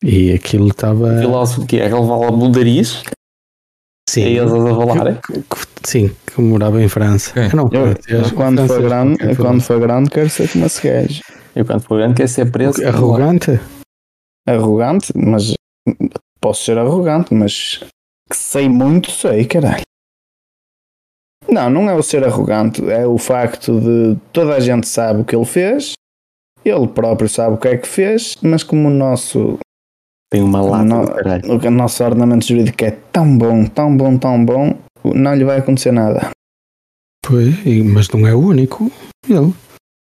E aquilo estava. filósofo que é relevar a bundarias, Sim, é eles a falar. que- que- sim, que morava em França. Quem? Eu não, Eu, eu- quando, for grande, qualquer quando for grande, quero ser como esse gajo. Eu quando for grande quer ser preso. Arrogante? Arrogante, mas posso ser arrogante, mas que sei muito, sei, caralho. Não, não é o ser arrogante, é o facto de toda a gente sabe o que ele fez, ele próprio sabe o que é que fez, mas como o nosso, Tem uma lata caralho. o nosso ordenamento jurídico é tão bom, tão bom, tão bom, não lhe vai acontecer nada. Pois, mas não é o único. Ele.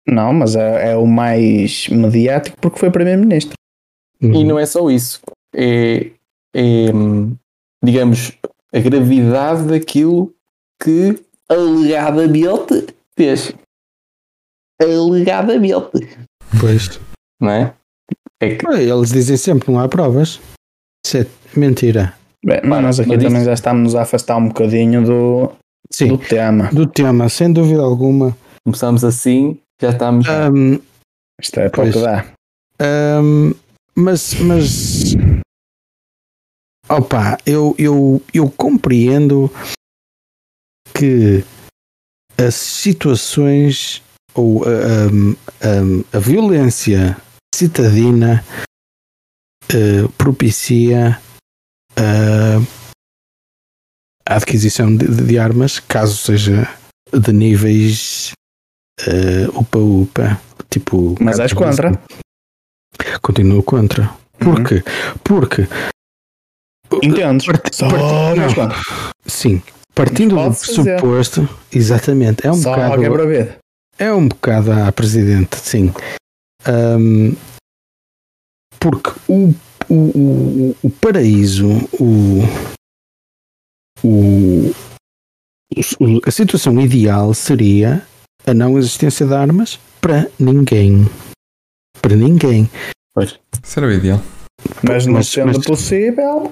Não, mas é, é o mais mediático porque foi primeiro-ministro. E não é só isso. É, é, hum, digamos, a gravidade daquilo que alegadamente fez. Alegadamente. Pois. Não é? É que Eles dizem sempre não há provas. Isso é mentira. Bem, Para, nós aqui mas também isso- já estamos a afastar um bocadinho do, Sim, do tema. do tema, sem dúvida alguma. começamos assim, já estamos. Ahm, Isto é para o que Pois. dá. ahm, mas, mas opa, eu, eu, eu compreendo que as situações ou a, a, a violência citadina eh, propicia a, a adquisição de, de armas, caso seja de níveis eh, upa-upa, tipo. Mas és contra? Continuo contra. Uhum. Porquê? Porque, Entendes? Part- Só part- sim, partindo do Pode fazer. pressuposto, exatamente, é um Só bocado. quebra-verde. É um bocado a presidente, sim. Ahm, porque o, o, o, o paraíso, o, o, o- a situação ideal seria a não existência de armas para ninguém. Para ninguém. Isso era o ideal. Mas não Mas- sendo mas- possível,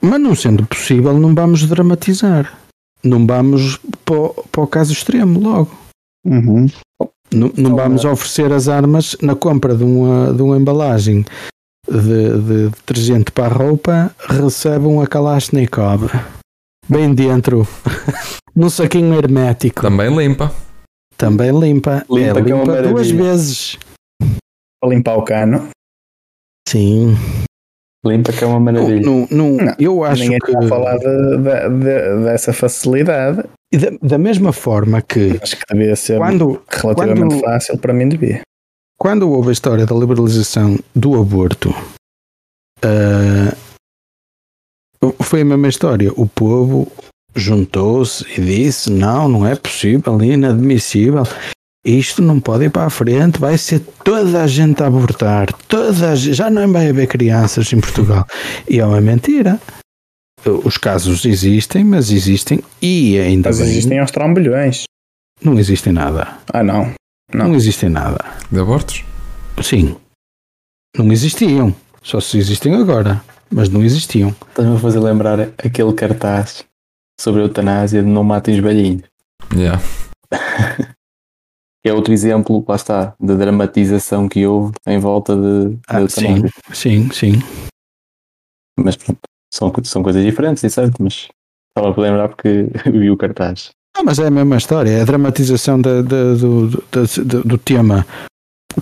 Mas não sendo possível, não vamos dramatizar. Não vamos para, o- caso extremo logo. Uhum. Não, não Só vamos oferecer as armas na compra de uma, de uma embalagem de, de detergente para a roupa, recebam a Kalashnikov. Bem dentro, num saquinho hermético. Também limpa. Também limpa. Limpa, é que é uma limpa duas vezes. Para limpar o cano. Sim. Limpa que é uma maravilha. Não, não, Não, eu acho Ninguém que. está a falar de- de- de- dessa facilidade. E Da, da mesma forma que Acho que devia ser quando, relativamente quando- fácil para mim devia. quando houve a história da liberalização do aborto, ah, foi a mesma história. O povo juntou-se e disse: não, não é possível, é inadmissível. Isto não pode ir para a frente, vai ser toda a gente a abortar, toda a gente, já não vai haver crianças em Portugal. E é uma mentira. Os casos existem, mas existem e ainda Mas bem, existem aos trombolhões. não existem nada. Ah, não. Não. Não. existem nada. De abortos? Sim. Não existiam. Só se existem agora. Mas não existiam. Estás-me a fazer lembrar aquele cartaz sobre a eutanásia de não matem os velhinhos. Yeah. É outro exemplo, lá está, da dramatização que houve em volta de, Ah, sim, eutanásia. sim, sim. Mas pronto, são, são coisas diferentes, é certo, mas estava a lembrar porque vi o cartaz. Ah, mas é a mesma história. É a dramatização da- da- do, da- do tema.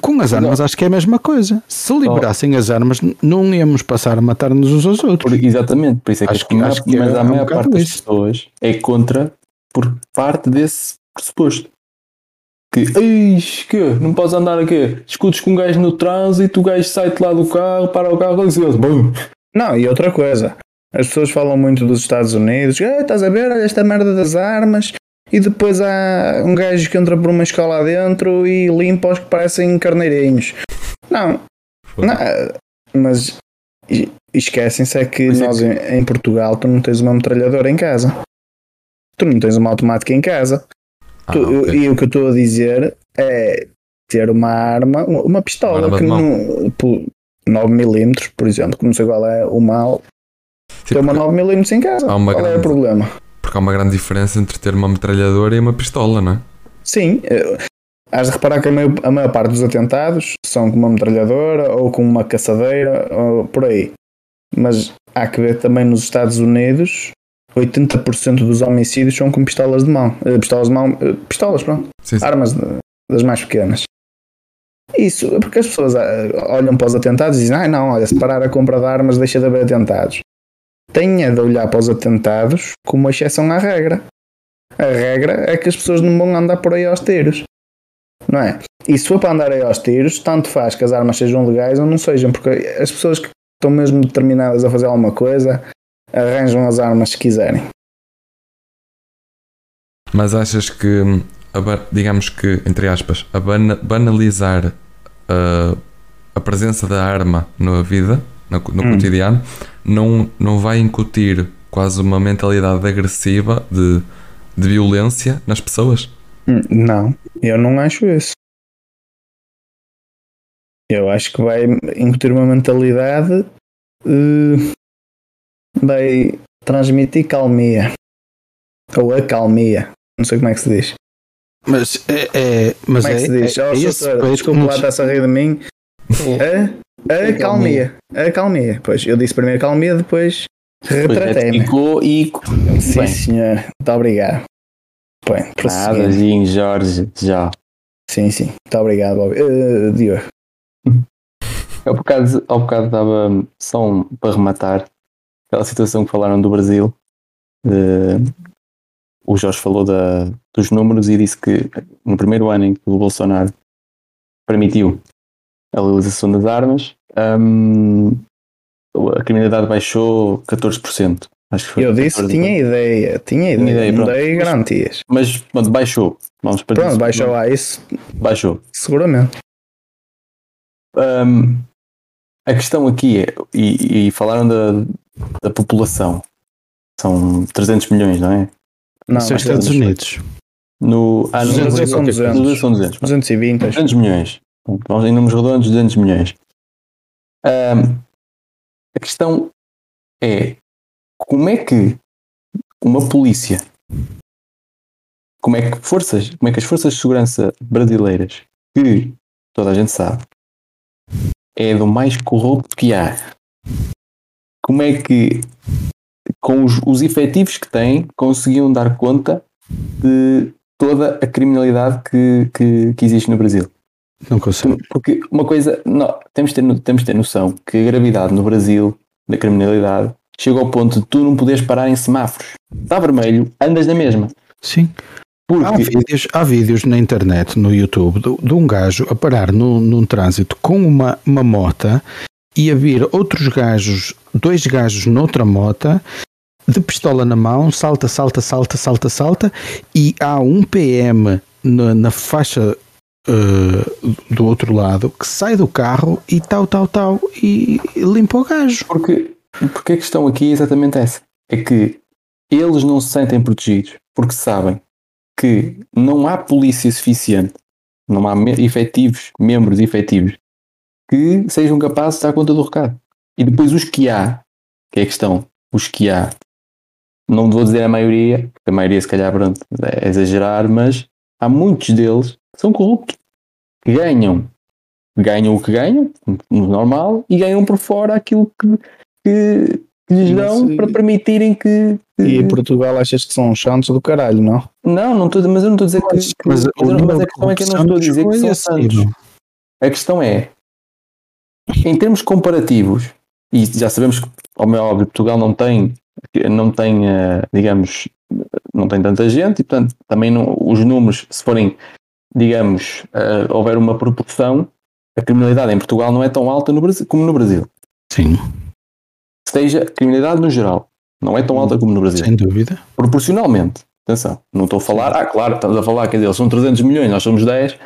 Com as armas, acho que é a mesma coisa. Se liberassem as armas, não íamos passar a matar-nos uns aos outros. Por- exatamente, por isso é que, Acho que- acho que mas é a um maior bocado parte das pessoas é contra por parte desse pressuposto. Que, eis, que não podes andar aqui, discutes com um gajo no trânsito, o gajo sai-te lá do carro, para o carro, licença, bum. Não, e outra coisa. As pessoas falam muito dos Estados Unidos. Ah, estás a ver? Olha esta merda das armas. E depois há um gajo que entra por uma escola dentro e limpa os que parecem carneirinhos. Não. não mas esquecem-se é que Mas é nós que- em, em Portugal tu não tens uma metralhadora em casa. Tu não tens uma automática em casa. Ah, Tu- ok. E o que eu estou a dizer é ter uma arma, uma pistola Uma arma que não. por 9mm, por exemplo, que não sei qual é o mal. Sim, ter uma porque, 9mm em casa. Qual é o grande- problema? porque há uma grande diferença entre ter uma metralhadora e uma pistola, não é? Sim, eh, has de reparar que a maior, a maior parte dos atentados são com uma metralhadora ou com uma caçadeira ou por aí. Mas há que ver também nos Estados Unidos 80% dos homicídios são com pistolas de mão. Eh, Pistolas de mão, eh, pistolas, pronto. Sim, sim. armas das mais pequenas. Isso, é porque as pessoas ah, olham para os atentados e dizem: ah, não, olha, se parar a compra de armas, deixa de haver atentados. Tenha de olhar para os atentados como uma exceção à regra. A regra é que as pessoas não vão andar por aí aos tiros. Não é? E se for para andar aí aos tiros, tanto faz que as armas sejam legais ou não sejam, porque as pessoas que estão mesmo determinadas a fazer alguma coisa arranjam as armas se quiserem. Mas achas que, a digamos que, entre aspas, a bana- banalizar uh, a presença da arma na vida, no, no Hum. cotidiano, não, não vai incutir quase uma mentalidade agressiva de, de violência nas pessoas? Hum, Não, eu não acho isso. Eu acho que vai incutir uma mentalidade, eh, vai transmitir calmia. Ou acalmia. Não sei como é que se diz. Mas é. é- mas Como é que se diz? é, Oh, é esse desculpa lá, está-se a rir de mim. A, a calmia. A calmia. Pois, eu disse primeiro calmia, depois Pois é, retratei-me. ficou e. Sim, Bem. senhor. Muito obrigado. Bem, Nada. Ginho, Jorge, já. Sim, sim. Muito obrigado, Bob. Eh, Diogo. Ao bocado, ao bocado dava só um, para rematar aquela situação que falaram do Brasil. de- o Jorge falou da, dos números e disse que no primeiro ano em que o Bolsonaro permitiu a legalização das armas, hum, a criminalidade baixou 14%. Acho que foi Eu disse, 14%. tinha ideia, tinha ideia, ideia, não dei garantias. Mas pronto, baixou. Vamos para Pronto, baixou lá isso, Baixou. seguramente. Hum, a questão aqui é, e, e falaram da, da população, são 300 milhões, não é? Não, Isso é mas Estados Unidos. No, ah, no 200 Brasil são ok, 200. no Brasil são 200. 220, acho. 200 milhões. Vamos em números redondos, 200 milhões. Hum, a questão é como é que uma polícia, como é que forças, como é que as forças de segurança brasileiras, que toda a gente sabe, é do mais corrupto que há. Como é que com os, os efetivos que têm conseguiam dar conta de toda a criminalidade que, que, que existe no Brasil. Não consigo. Porque uma coisa, não, temos, de ter, no- temos de ter noção que a gravidade no Brasil, da criminalidade, chega ao ponto de tu não poderes parar em semáforos. Está vermelho, andas na mesma. Sim. Há Porque vídeos, há vídeos na internet, no YouTube, de, de um gajo a parar num, num trânsito com uma, uma mota e a vir outros gajos, dois gajos noutra mota, de pistola na mão, salta, salta, salta, salta, salta, e há um PM na, na faixa eh, do outro lado que sai do carro e tal, tal, tal, e limpa o gajo. Porque, porque a questão aqui é exatamente essa. É que eles não se sentem protegidos porque sabem que não há polícia suficiente, não há me- efetivos, membros efetivos, que sejam capazes de dar conta do recado. E depois os que há, que é a questão, os que há, não vou dizer a maioria, porque a maioria se calhar pronto, é exagerar, mas há muitos deles que são corruptos, que ganham, ganham o que ganham, no normal, e ganham por fora aquilo que, que, que lhes Mas, dão e- para permitirem que. que- E em Portugal achas que são uns santos do caralho, não? Não, não estou, mas eu não estou a dizer que. Mas, mas mas mas a questão é que eu não estou a dizer que são assim, santos. A questão é, em termos comparativos, e já sabemos que, como é óbvio, Portugal não tem, não tem, eh, digamos, não tem tanta gente e, portanto, também não, os números, se forem, digamos, eh, houver uma proporção, a criminalidade em Portugal não é tão alta no Brasil, como no Brasil. Sim, Seja, a criminalidade no geral não é tão alta como no Brasil. sem dúvida. proporcionalmente. Atenção, não estou a falar, ah, claro, estamos a falar, quer dizer, eles são 300 milhões, nós somos 10.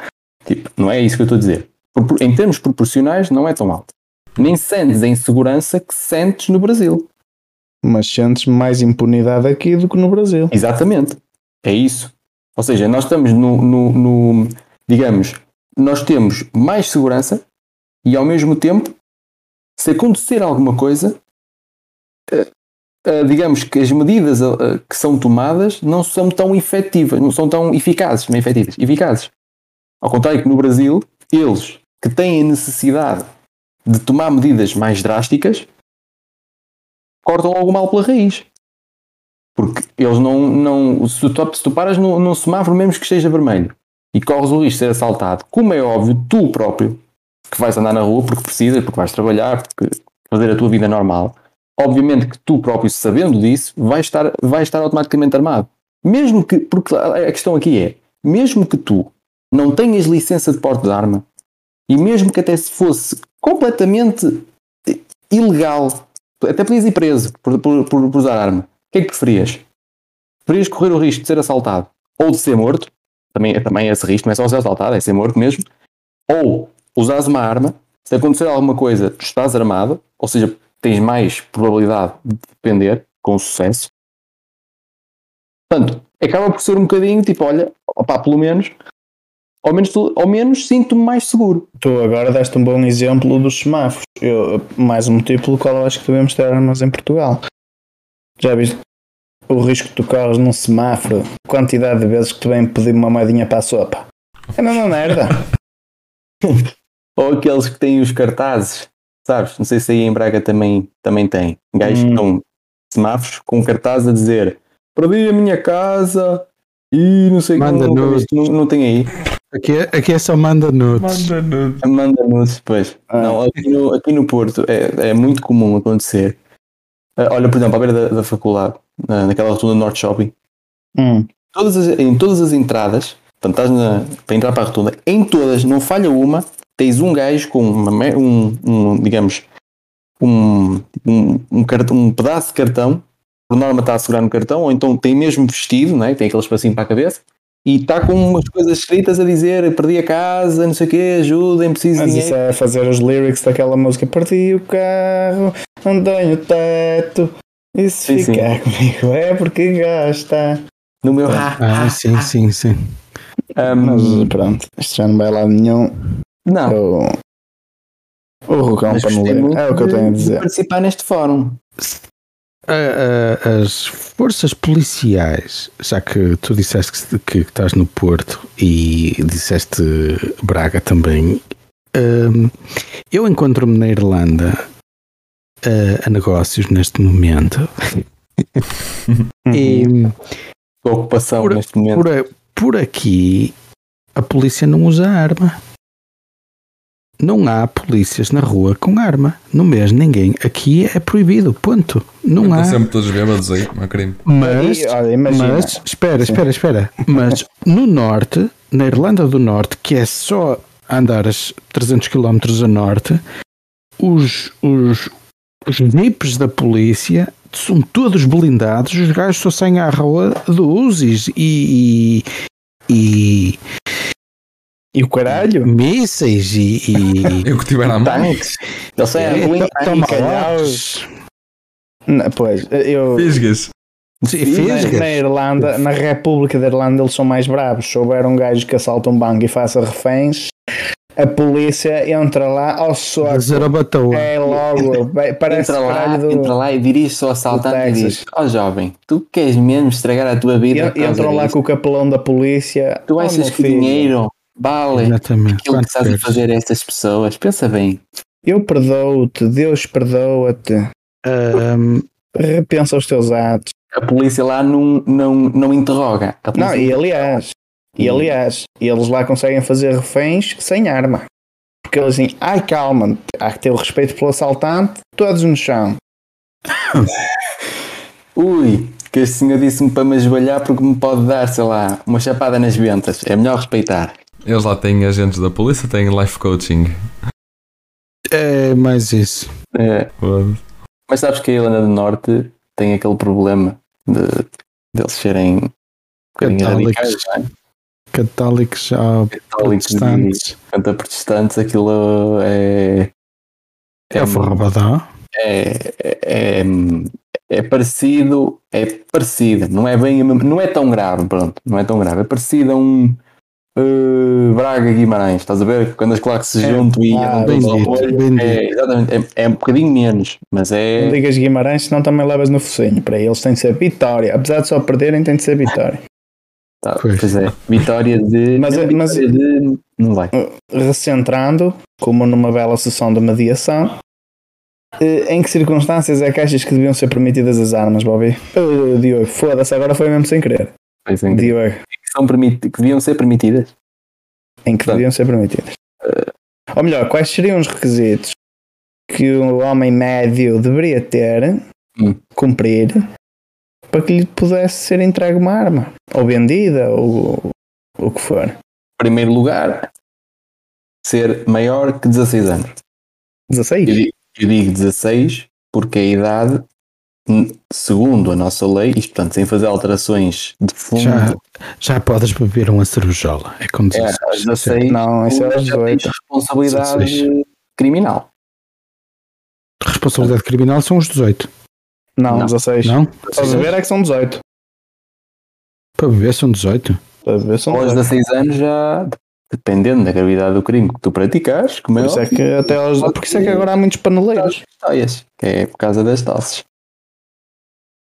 Tipo, não é isso que eu estou a dizer. Em termos proporcionais, não é tão alto. Nem sentes a insegurança que sentes no Brasil. Mas sentes mais impunidade aqui do que no Brasil. Exatamente. É isso. Ou seja, nós estamos no, no- no- digamos, nós temos mais segurança e ao mesmo tempo, se acontecer alguma coisa, eh, eh, digamos que as medidas eh, que são tomadas não são tão efetivas, não são tão eficazes, não é efetivas, eficazes. Ao contrário que no Brasil, eles que têm necessidade de tomar medidas mais drásticas, cortam logo mal pela raiz. Porque eles não. não se, tu, se tu paras num, num semáforo, mesmo que esteja vermelho, e corres o risco de ser assaltado, como é óbvio, tu próprio, que vais andar na rua porque precisas, porque vais trabalhar, porque fazer a tua vida normal, obviamente que tu próprio, sabendo disso, vais estar, vais estar automaticamente armado. Mesmo que. Porque a questão aqui é: mesmo que tu não tenhas licença de porte de arma, e mesmo que até se fosse completamente ilegal, até podias ir preso por, por, por, usar arma. O que é que preferias? Preferias correr o risco de ser assaltado ou de ser morto? Também, é- também é esse risco, não é só ser assaltado, é ser morto mesmo. Ou usares uma arma, se acontecer alguma coisa, tu estás armado, ou seja, tens mais probabilidade de defender com sucesso. Portanto, acaba por ser um bocadinho tipo, olha, opá, pelo menos, ao menos, ao menos sinto-me mais seguro. Tu agora deste um bom exemplo dos semáforos. Eu, mais um motivo pelo qual eu acho que devemos ter armas em Portugal. Já viste o risco que tu corres num semáforo, a quantidade de vezes que tu vem pedir uma moedinha para a sopa. É mesma merda. Ou aqueles que têm os cartazes, sabes? Não sei se aí em Braga também, também tem. Gajos que Hum. estão semáforos com um cartaz a dizer perdi a minha casa e não sei Manda como. Não, não tem aí. Aqui é, aqui é só manda nudes. Manda nudes depois. Ah. Não, aqui no, aqui no Porto é, é muito comum acontecer. Ah, olha, por exemplo, à beira da, da faculdade, na, naquela rotunda Norte Shopping, Hum. todas as- em todas as entradas, portanto, estás na- para entrar para a rotunda, em todas, não falha uma, tens um gajo com uma um, um, digamos, um, um, um, cart- um pedaço de cartão, por norma está a segurar no cartão, ou então tem mesmo vestido, né? tem aquele espacinho para a cabeça, e está com umas coisas escritas a dizer perdi a casa, não sei o quê, ajudem, preciso de Mas dinheiro. isso é fazer os lyrics daquela música. Perdi o carro, não tenho teto. Isso Sim, ficar comigo é porque gosta. No meu Ah, sim, sim, sim. Ahm, Mas pronto, isto já não vai lá nenhum. não, Eu... O Rocão mas para não gostei ler. É o que eu tenho a dizer. participar neste fórum. As forças policiais, já que tu disseste que, estás no Porto e disseste Braga também, hum, eu encontro-me na Irlanda a, negócios neste momento Uhum. e A ocupação Por- neste momento. por, por aqui a polícia não usa arma. Não há polícias na rua com arma. No mês ninguém. Aqui é proibido. Ponto. Não há. Estão sempre todos bêbados aí, não é crime. Mas, E, olha, mas espera, espera, espera. Mas no norte, na Irlanda do Norte, que é só andar as 300 km a norte, os, os, os jeeps da polícia são todos blindados. Os gajos só saem à rua de Uzis e, e, E o caralho? e mísseis e, e Eu que tiver à mão. Tanques. Eles saem É, a pois, eu. Fisgas. Na, fisgas. na Irlanda, na República da Irlanda, eles são mais bravos. Se houver um gajo que assalta um banco e faça reféns, a polícia entra lá ao soco. É logo, parece Entra lá, do- entra lá e dirige-se ao assaltante e diz: Ó oh, jovem, tu queres mesmo estragar a tua vida? E- Entram lá com o capelão da polícia. Tu achas que filho, dinheiro vale Exatamente. aquilo que Quanto estás a fazer a estas pessoas? Pensa bem. Eu perdoo-te, Deus perdoa-te. Ahm, Repensa os teus atos. A polícia lá não, não, não interroga. A Não, e aliás, e aliás, eles lá conseguem fazer reféns sem arma. Porque eles dizem, ai calma, há que ter o respeito pelo assaltante, todos no chão. Ui, que este senhor disse-me para me ajoelhar porque me pode dar, sei lá, uma chapada nas ventas. É melhor respeitar. Eles lá têm agentes da polícia, têm life coaching. é mais isso. É, Foda-se. Mas sabes que a Irlanda do Norte tem aquele problema de, de eles serem um Católicos. não é? Católicos a Católicos protestantes. quanto a protestantes, aquilo é. É o forrabadão. é, é, é parecido, é parecido, não é bem, não é tão grave, pronto, não é tão grave, é parecido a um eh, Braga Guimarães, estás a ver? Quando as claques se É, juntam e ah, bem dito, bem é, exatamente, é, é um bocadinho menos, mas Não é, digas Guimarães, senão também levas no focinho. Para eles tem de ser vitória. Apesar de só perderem, tem de ser vitória. tá, Pois. pois é, vitória de, Mas não, é- mas- vitória de, não vai, Recentrando, como numa bela sessão de mediação, eh, em que circunstâncias é que achas que deviam ser permitidas as armas, Bobby? Eh, Diogo, foda-se, agora foi mesmo sem querer. Pois é, que, Diogo, são permiti- que deviam ser permitidas, em que deviam ser permitidas. Ou melhor, quais seriam os requisitos que o homem médio deveria ter, Hum. cumprir, para que lhe pudesse ser entregue uma arma? Ou vendida, ou o que for. em primeiro lugar, ser maior que 16 anos. 16? Eu digo, eu digo 16 porque a idade, segundo a nossa lei, isto portanto, sem fazer alterações de fundo, Já, já podes beber uma cerejola. É com é, 16. aos 16 Não, isso é já tens 18. responsabilidade 16. criminal. Responsabilidade criminal são os 18. Não, Não. 16. Não? Para beber é que são 18. Para beber são 18. Para beber são Aos 18. 16 anos já, dependendo da gravidade do crime que tu praticares, como é isso é que até aos... Por isso é que agora há muitos paneleiros. que é por causa das tosses.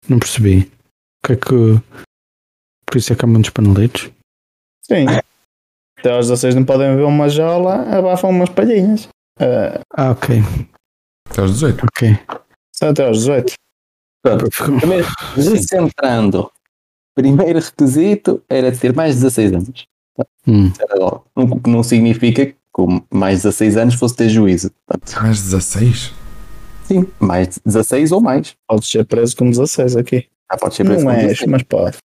Não percebi. O que é que. Por isso é que há muitos paneleiros. Sim. Até aos 16 não podem beber uma jola, abafam umas palhinhas. Ah, Ah, ok. Até aos 18. Ok. só até aos 18. Pronto, também recentrando. Primeiro requisito era ter mais de 16 anos. Hum. Não, não significa que com mais de 16 anos fosse ter juízo. Portanto, Mais 16? Sim, mais de 16 ou mais. Podes ser preso com 16 aqui. Já pode ser preso Não com 16. mas pode.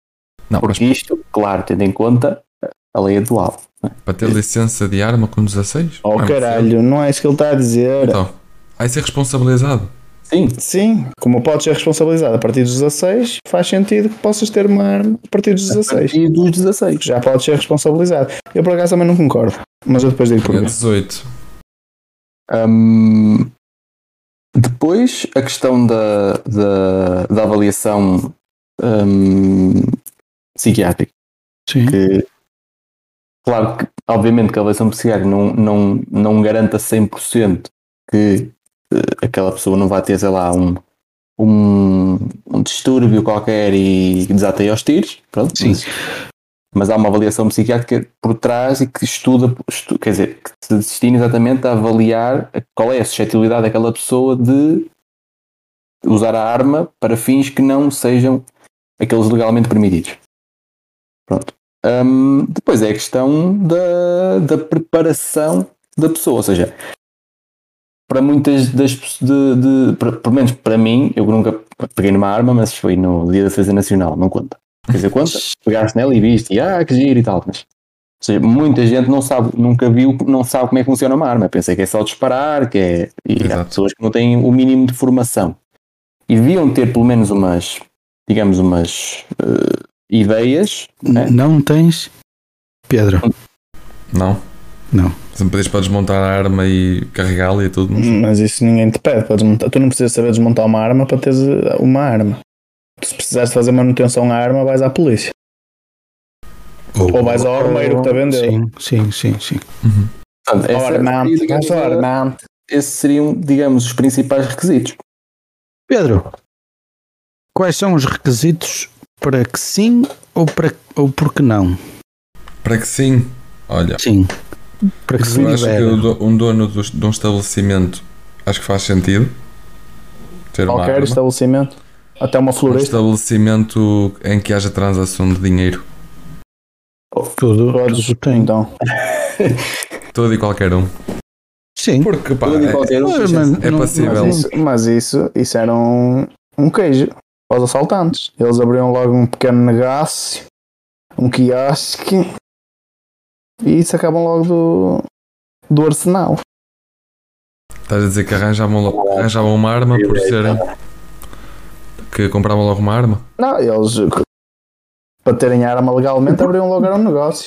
Não, mas Porque isto, claro, tendo em conta a lei atual. para ter licença de arma com 16? Oh Não é caralho, não é isso que ele está a dizer. Então, vai ser responsabilizado. Sim, Sim, como podes ser responsabilizado a partir dos 16, faz sentido que possas ter uma arma a partir dos a 16. partir dos 16. Já podes ser responsabilizado. Eu por acaso também não concordo, mas eu depois digo Tinha porquê. 18. Hum, depois, a questão da, da, da avaliação hum, psiquiátrica. Sim. que claro que obviamente que a avaliação psiquiátrica não, não, não garanta 100% que eh, aquela pessoa não vai ter, sei lá, um, um, um distúrbio qualquer e desateia aos tiros, pronto, Sim. Mas, mas há uma avaliação psiquiátrica por trás e que estuda, estu- quer dizer, que se destina exatamente a avaliar qual é a suscetibilidade daquela pessoa de usar a arma para fins que não sejam aqueles legalmente permitidos. Pronto. Hum, depois é a questão da, da preparação da pessoa, ou seja, para muitas das de, de para- pelo menos para mim, eu nunca peguei numa arma, mas foi no dia da defesa nacional, não conta. Quer dizer, conta, pegaste nela e viste, e ah, que giro e tal, mas ou seja, muita gente não sabe, nunca viu, não sabe como é que funciona uma arma. Pensei que é só disparar, que é. E há Exato. pessoas que não têm o mínimo de formação. E deviam ter pelo menos umas, digamos, umas eh, ideias. né? Não tens, Pedro? Não? Não. Se me pedires para desmontar a arma e carregá-la e tudo, mas Mas isso ninguém te pede para desmontar. Tu não precisas saber desmontar uma arma para teres uh, uma arma. Se precisares de fazer manutenção à arma, vais à polícia. Ou vais ao armeiro que te vendeu. Sim, sim, sim, sim. Portanto, essa- armante. digamos, esses seriam, digamos, os principais requisitos. Pedro, quais são os requisitos para que sim ou, para, ou porque não? para que sim, olha, Sim. Para que se eu acho que um dono do- de um estabelecimento acho que faz sentido ter uma Qualquer arma. estabelecimento. Até uma Um floresta. estabelecimento em que haja transação de dinheiro. Tudo, Todos. Então. Todo e qualquer um. Sim. Porque pá, Todo e é- qualquer um. Mas é não- passível. Mas isso, mas isso, isso era um, um queijo aos assaltantes. Eles abriam logo um pequeno negócio, um quiosque, e isso acabam logo do, do arsenal. estás a dizer que arranjavam, arranjavam uma arma por serem. Que compravam logo uma arma? Não, eles para terem arma legalmente abriam logo era um negócio.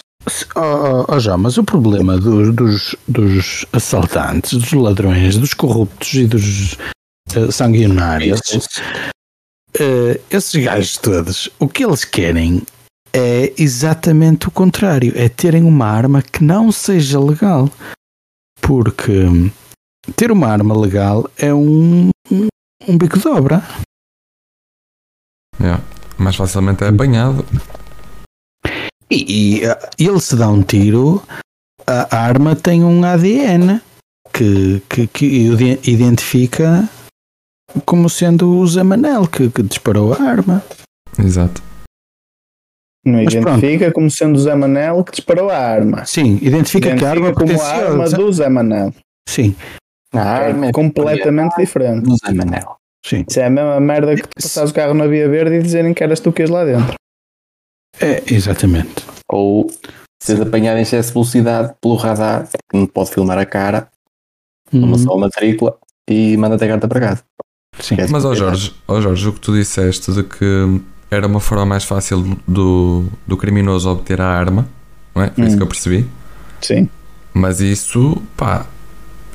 Oh, oh, oh, João, mas o problema dos, dos, dos assaltantes, dos ladrões, dos corruptos e dos eh, sanguinários, eh, esses gajos todos, o que eles querem é exatamente o contrário: é terem uma arma que não seja legal. Porque ter uma arma legal é um, um, um bico de obra. Yeah. Mais facilmente é apanhado. E, e, ah, ele se dá um tiro, a arma tem um ADN que, que, que ide- identifica como sendo o Zé Manel que, que disparou a arma. Exato. Não Mas identifica como sendo o Zé Manel que disparou a arma. Sim, identifica, que a arma como a arma do Zé Manel. Sim, A arma É é completamente diferente. do Zé Manel. Sim. Isso é a mesma merda que tu passares o carro na via verde e dizerem que eras tu que ias lá dentro. É, exatamente. Ou seres apanhado em excesso de velocidade pelo radar, que não pode filmar a cara, toma Hum, só matrícula e manda-te a carta para casa. sim. É Mas, ó assim, Jorge, ó Jorge, o que tu disseste de que era uma forma mais fácil do, do criminoso obter a arma, não é? Foi isso Hum. que eu percebi. Sim. Mas isso, pá,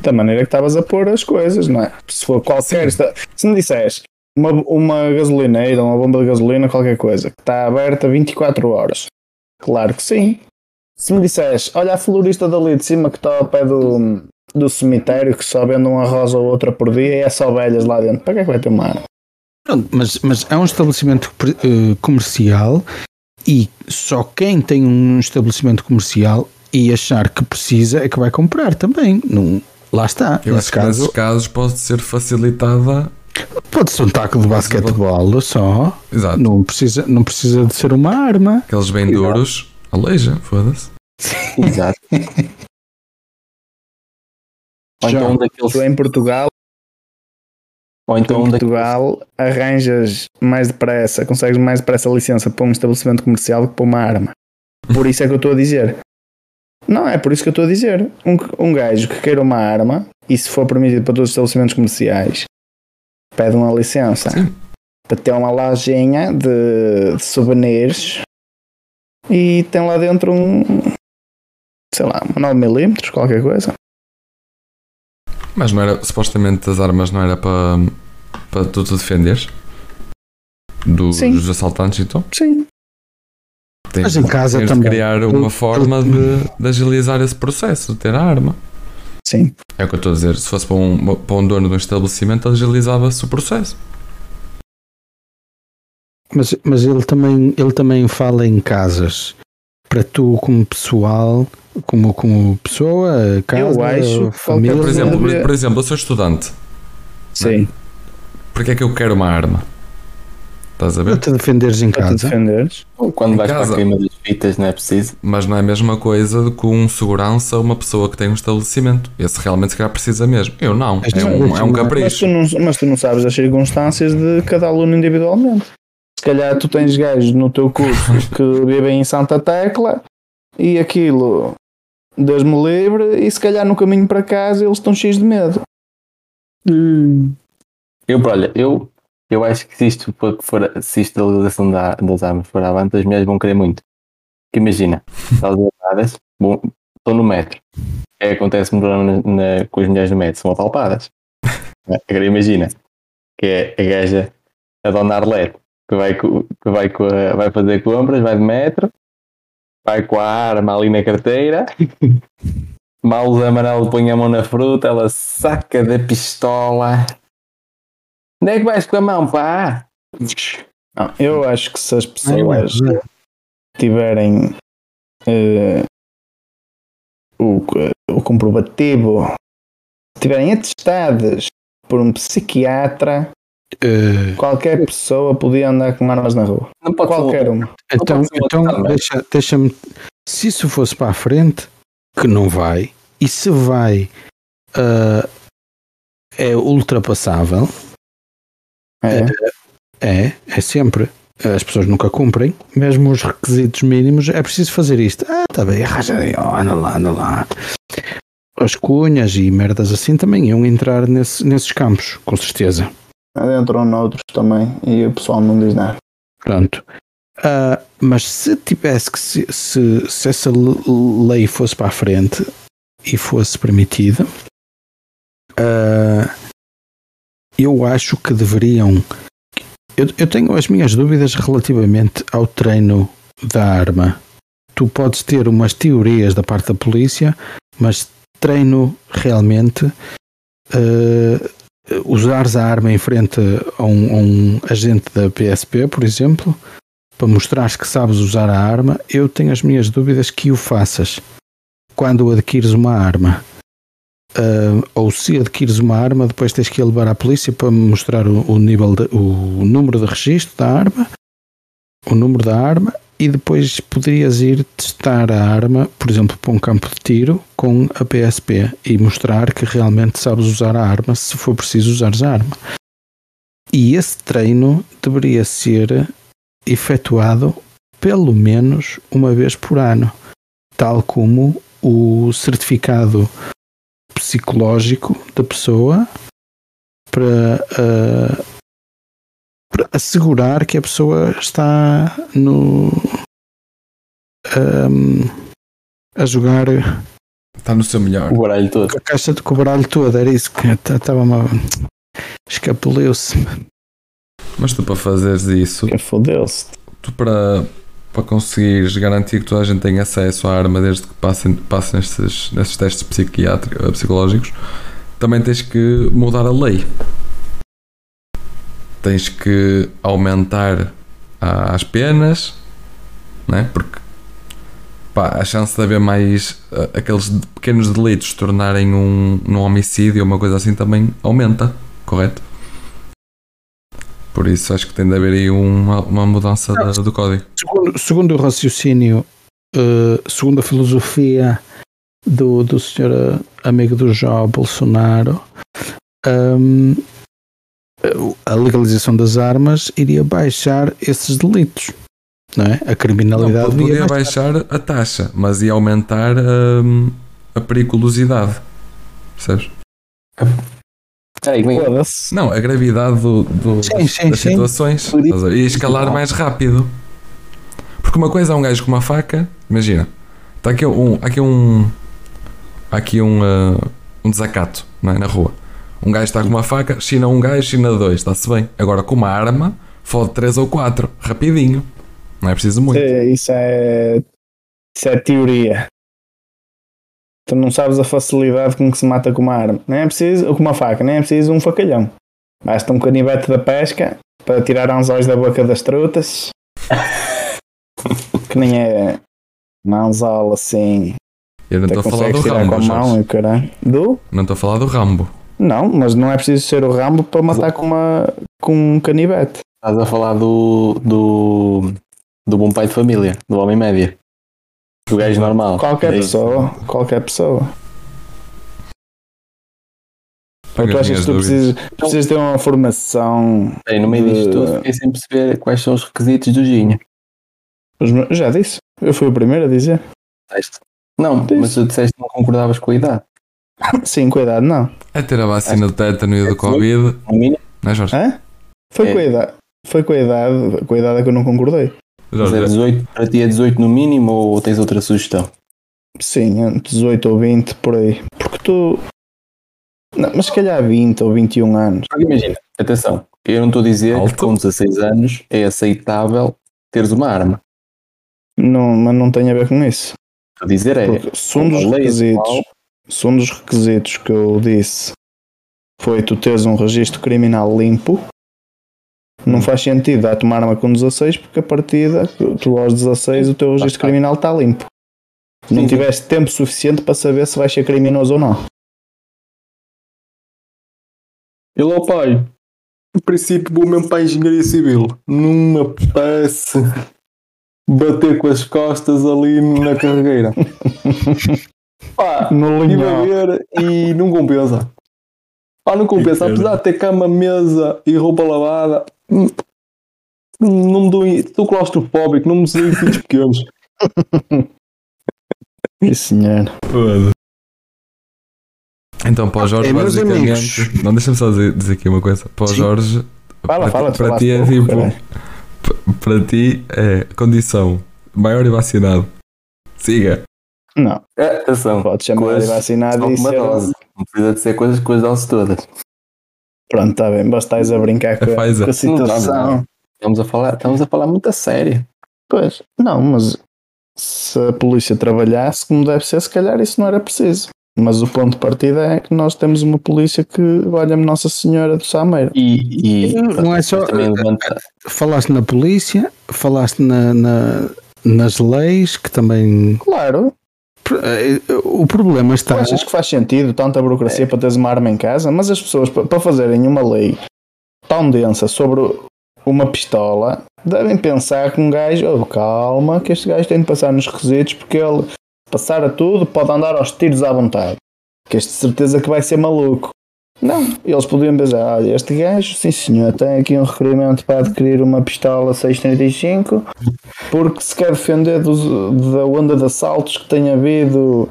Da maneira que estavas a pôr as coisas, não é? Se for qualquer. Se me disseres uma, uma gasolineira, uma bomba de gasolina, qualquer coisa, que está aberta 24 horas. Claro que sim. Se me disseres, olha a florista dali de cima que está ao pé do, do cemitério, que só vende uma rosa ou outra por dia e é só velhas lá dentro, para que é que vai ter uma? Pronto, mas, mas é um estabelecimento eh, comercial e só quem tem um estabelecimento comercial e achar que precisa é que vai comprar também. Não, lá está. eu Nesse acho que nesses casos pode ser facilitada. Pode ser um taco de basquetebol só. Exato. Não precisa, não precisa de ser uma arma. Aqueles bem duros, aleija, foda-se. Exato. ou então um daqueles. Tu em Portugal, Ou então um em daqueles. Portugal arranjas mais depressa, consegues mais depressa a licença para um estabelecimento comercial do que para uma arma. Por isso é que eu estou a dizer. Não, é por isso que eu estou a dizer. Um, um gajo que queira uma arma, e se for permitido para todos os estabelecimentos comerciais, pede uma licença Sim. para ter uma lojinha de, de souvenirs e tem lá dentro um, sei lá, uma 9mm, qualquer coisa. Mas não era, supostamente as armas não era para, para tu te defenderes Sim. dos assaltantes, então? Sim. Tens, Mas em casa de também. criar uma forma de, de agilizar esse processo, de ter a arma. Sim. É o que eu estou a dizer. Se fosse para um, para um dono de um estabelecimento, agilizava-se o processo. Mas, mas ele, também, ele também fala em casas. Para tu, como pessoal, como, como pessoa, casa, Eu acho que família. Por exemplo, por exemplo, eu sou estudante. Sim. Porquê é que eu quero uma arma? Estás a Para ver? te defenderes em Para te casa. defenderes. Ou quando Em vais casa. para a queima das fitas, não é preciso. Mas não é a mesma coisa com um segurança ou uma pessoa que tem um estabelecimento. Esse realmente se calhar precisa mesmo. Eu não. É um, é um Mas capricho. tu, não, mas tu não sabes as circunstâncias de cada aluno individualmente. Se calhar tu tens gajos no teu curso que vivem em Santa Tecla e aquilo, Deus me livre, e se calhar no caminho para casa eles estão cheios de medo. Eu, olha, eu, eu acho que se isto, for, se isto da legalização da, das armas for avante, as mulheres vão querer muito. Que imagina, elas bom, estão no metro. É, acontece um problema na, na- com as mulheres no metro, são apalpadas. Agora imagina, que é a gaja, a dona Arlete, que vai, que vai, vai fazer compras, vai de metro, vai com a arma ali na carteira, mal o Manel põe a mão na fruta, ela saca da pistola. Onde é que vais com a mão, pá? Não, eu acho que se as pessoas tiverem eh, o, o comprovativo, tiverem atestadas por um psiquiatra, eh, qualquer pessoa podia andar com armas na rua. Não pode Qualquer um. Então, então deixa- deixa-me. se isso fosse para a frente, que não vai, e se vai, ah, é ultrapassável, É. é, é sempre. As pessoas nunca cumprem, mesmo os requisitos mínimos, é preciso fazer isto. Ah, tá bem, arranja anda lá, anda lá. As cunhas e merdas assim também iam entrar nesse- nesses campos, com certeza. Entram noutros também e o pessoal não diz nada. Pronto. Ah, mas se tivesse que se, se, se essa lei fosse para a frente e fosse permitida, ah, eu acho que deveriam. Eu, eu tenho as minhas dúvidas relativamente ao treino da arma. Tu podes ter umas teorias da parte da polícia, mas treino realmente. ah, usares a arma em frente a um, a um agente da PSP, por exemplo, para mostrares que sabes usar a arma, eu tenho as minhas dúvidas que o faças quando adquires uma arma. Ah, ou se adquires uma arma, depois tens que levar à polícia para mostrar o, o nível de- o número de registro da arma, o número da arma, e depois poderias ir testar a arma, por exemplo, para um campo de tiro com a PSP e mostrar que realmente sabes usar a arma se for preciso usares a arma. E esse treino deveria ser efetuado pelo menos uma vez por ano, tal como o certificado psicológico da pessoa para, ah, para assegurar que a pessoa está no ahm, a jogar Está no seu melhor. O baralho todo. com a caixa de cobralho toda, era isso que estava uma escapuleu-se. Mas tu para fazeres isso, Fodeu-se. tu para, para conseguires garantir que toda a gente tem acesso à arma desde que passem, passem nesses, nesses testes psiquiátricos, psicológicos, também tens que mudar a lei. Tens que aumentar as penas, não é? Porque pá, a chance de haver mais ah, aqueles pequenos delitos tornarem um, num homicídio ou uma coisa assim também aumenta, correto? Por isso acho que tem de haver aí uma, uma mudança da- do código. Segundo, segundo o raciocínio, eh, segundo a filosofia do, do senhor eh, amigo do Jó Bolsonaro, ahm, a legalização das armas iria baixar esses delitos, não é? A Não, criminalidade podia iria baixar. baixar a taxa, mas ia aumentar hum, a periculosidade. Percebes? Peraí, é Foda-se. Não, a gravidade do, do- Sim, sim, das sim. situações. Ia escalar mais rápido. Porque uma coisa é um gajo com uma faca, imagina, está aqui um. Aqui um. há Aqui um, ah, um desacato não é? na rua. Um gajo está com uma faca, china um gajo, china dois, está-se bem. Agora com uma arma, fode três ou quatro, rapidinho. Não é preciso muito. É- Isso é, isso é teoria. Tu não sabes a facilidade com que se mata com uma arma. Nem é preciso, ou com uma faca, nem é preciso um facalhão. Basta um canivete da pesca para tirar anzóis da boca das trutas. que nem é uma anzol assim. Eu não Até estou a falar do tirar com Rambo, a mão e. Do? Não estou a falar do Rambo. Não, mas não é preciso ser o Rambo para matar com, uma, com um canivete. Estás a falar do, do do bom pai de família, do homem médio, do gajo normal. Qualquer É pessoa, qualquer pessoa. Ou tu as achas que tu precisas, precisas ter uma formação. Bem, no meio disto de- tudo, fiquei sem perceber quais são os requisitos do Ginho. Já disse, eu fui o primeiro a dizer. Não, Disse. mas tu disseste que não concordavas com a idade. Sim, cuidado, não. É ter a vacina do tétano e É do Covid, No mínimo, não é Jorge? Hã? Foi É. com a idade. Foi com a idade, com a idade que eu não concordei. Mas é Jorge, 18, para ti é 18 no mínimo ou tens outra sugestão? Sim, entre 18 ou 20 por aí. Porque tu. Não, mas se calhar 20 ou 21 anos. Imagina, atenção, eu não estou a dizer Alto. que com 16 anos é aceitável teres uma arma. Não, mas não tem a ver com isso. Estou a dizer é, Porque se um dos requisitos. Se um dos requisitos que eu disse foi tu teres um registro criminal limpo, não faz sentido dar-te uma arma com 16, porque a partida, tu aos 16, o teu registro criminal está limpo. Sim, não sim. tiveste tempo suficiente para saber se vais ser criminoso ou não. Ele, ó pai, no princípio vou mesmo para a engenharia civil. Não me apetece bater com as costas ali na carregueira. Pá, No estive a linhão. ver e não compensa. Pá, não compensa. Apesar de ter cama, mesa e roupa lavada, hum, não me dou. Estou claustrofóbico, não me sei filhos pequenos. Sim, senhor. Então, para o Jorge, É, meus basicamente. amigos. Não, deixa-me só dizer, dizer aqui uma coisa. Para o Sim. Jorge, Fala, para, fala, para ti é tipo. caralho. Para ti é condição maior e vacinado. Siga. Não, É, atenção. pode chamar de vacinado e ser. dose. Não precisa de ser coisas com as doses todas. Pronto, está bem, bastais a brincar com a, com a situação. Não, não. Estamos a falar, estamos a falar muito a sério. Pois, não, mas se a polícia trabalhasse como deve ser, se calhar isso não era preciso. Mas o ponto de partida é que nós temos uma polícia que olha-me Nossa Senhora do Sameiro. E, e Não é só- levanta, Falaste na polícia, falaste na, na- nas leis, que também. Claro, O problema tu está. achas que faz sentido tanta burocracia para teres uma arma em casa? Mas as pessoas, pa- para fazerem uma lei tão densa sobre uma pistola, devem pensar que um gajo, oh, calma, que este gajo tem de passar nos requisitos porque ele passar a tudo pode andar aos tiros à vontade. Que este de certeza que vai ser maluco. Não, eles podiam pensar, olha, este gajo, sim senhor, tem aqui um requerimento para adquirir uma pistola 635 porque se quer defender da onda de assaltos que tem havido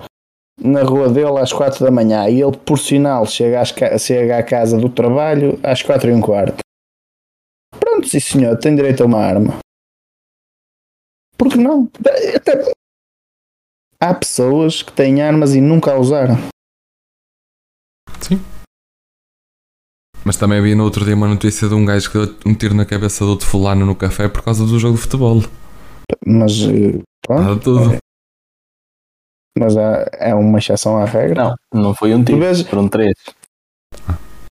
na rua dele às 4 da manhã e ele, por sinal, chega, às chega à casa do trabalho às 4 e um quarto. Pronto, sim senhor, tem direito a uma arma. Por que não? Até- Há pessoas que têm armas e nunca a usaram. Mas também havia no outro dia uma notícia de um gajo que deu um tiro na cabeça do outro fulano no café por causa do jogo de futebol. Mas eh, pronto, Nada tudo. mas há- é uma exceção à regra. não, não foi um tiro, vês, foram três.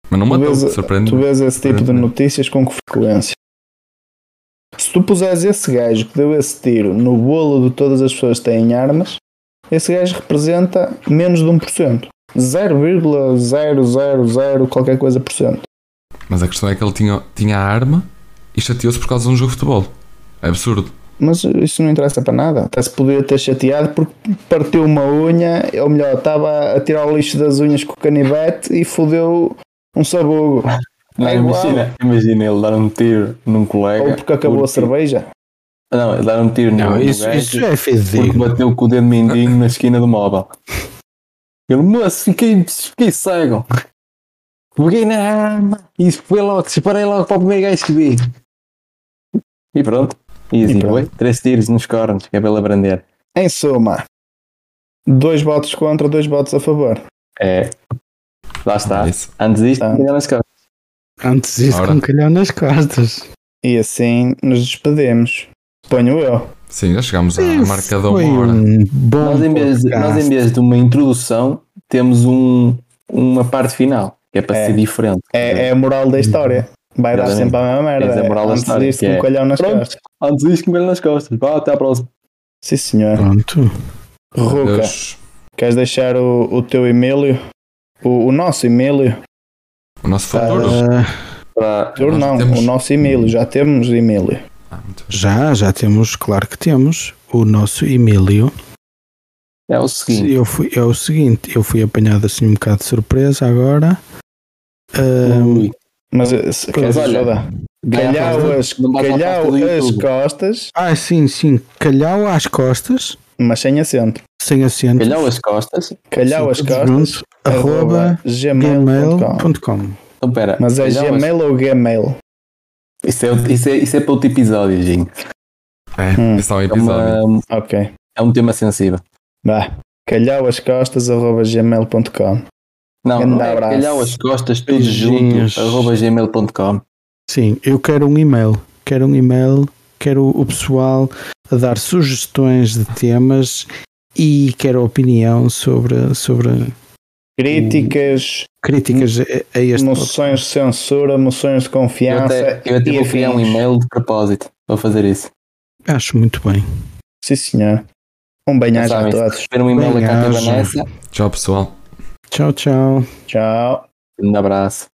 Mas não tu matou, vês- surpreende. tu vês esse tipo de notícias com que frequência? Se tu puseres esse gajo que deu esse tiro no bolo de todas as pessoas que têm armas, esse gajo representa menos de 1%. 0,000 qualquer coisa por cento. Mas a questão é que ele tinha, tinha a arma e chateou-se por causa de um jogo de futebol. É absurdo. Mas isso não interessa para nada. Até se podia ter chateado porque partiu uma unha, ou melhor, estava a tirar o lixo das unhas com o canivete e fodeu um sabugo. Não, É imagina, imagina ele dar um tiro num colega. Ou porque acabou a porque- cerveja. Não, ele dar um tiro Não, no isso, gajo isso é porque fidedigno. bateu com o dedo mindinho na esquina do móvel. Ele, moço, fiquei, fiquei cego. Peguei na arma e foi logo, disparei logo para o primeiro gajo que vi. E pronto. E assim E pronto. foi. Três tiros nos cornos, que é aprender. Em suma, dois votos contra, dois votos a favor. É. Lá está. É isso. Antes disto, Tá. ainda nas costas. Antes Ora. com um calhão nas costas. E assim nos despedimos. Ponho eu. Sim, já chegámos à marca da uma hora. um bom Nós em, vez de, podcast. nós, em vez de uma introdução, temos um, uma parte final, que é para É. ser diferente. É, é a moral da história. Vai dar sempre a mesma merda. É a moral da Antes disto, que um é- colhão nas Pronto. costas. Antes disto, com ele nas costas. Vá, até à próxima. Sim, senhor. Pronto. Ruca, Deus. queres deixar o, o teu Emílio? O, o nosso Emílio? O nosso futuro. Ah, Para, não, temos- o nosso Emílio. Já temos Emílio. Ah. Já, já temos, claro que temos. O nosso Emílio. É o seguinte. Eu fui, é o seguinte, eu fui apanhado assim um bocado de surpresa agora. Ui, Mas eh, se- Pois, olha, olha, calhau as, calhau as costas, ah, sim, sim. Calhau às costas, mas sem acento. sem acento. Calhau as costas. Calhau as costas, arroba gmail.com. gmail.com. Então, pera. Mas é calhau as- Gmail ou Gmail? Isso é, isso, é, isso é para outro episódio, Ginho. É, Hum. é um É, episódio. uma- Ok. é um tema sensível. Vá. Calhau as costas, arroba gmail.com. Não, não é abraço. calhau as costas, tudo Beijinhos. junto, arroba gmail.com. Sim, eu quero um e-mail. Quero um e-mail, quero o pessoal a dar sugestões de temas e quero opinião sobre, sobre Críticas, críticas a, este moções de censura, moções de Eu confiança. até, eu até vou criar um e-mail de propósito para fazer isso. Acho muito bem. Sim, senhor. Um bem-aja a todos. receber um e-mail da Cátia. Vanessa, Tchau, pessoal. Tchau, tchau. Tchau. um abraço.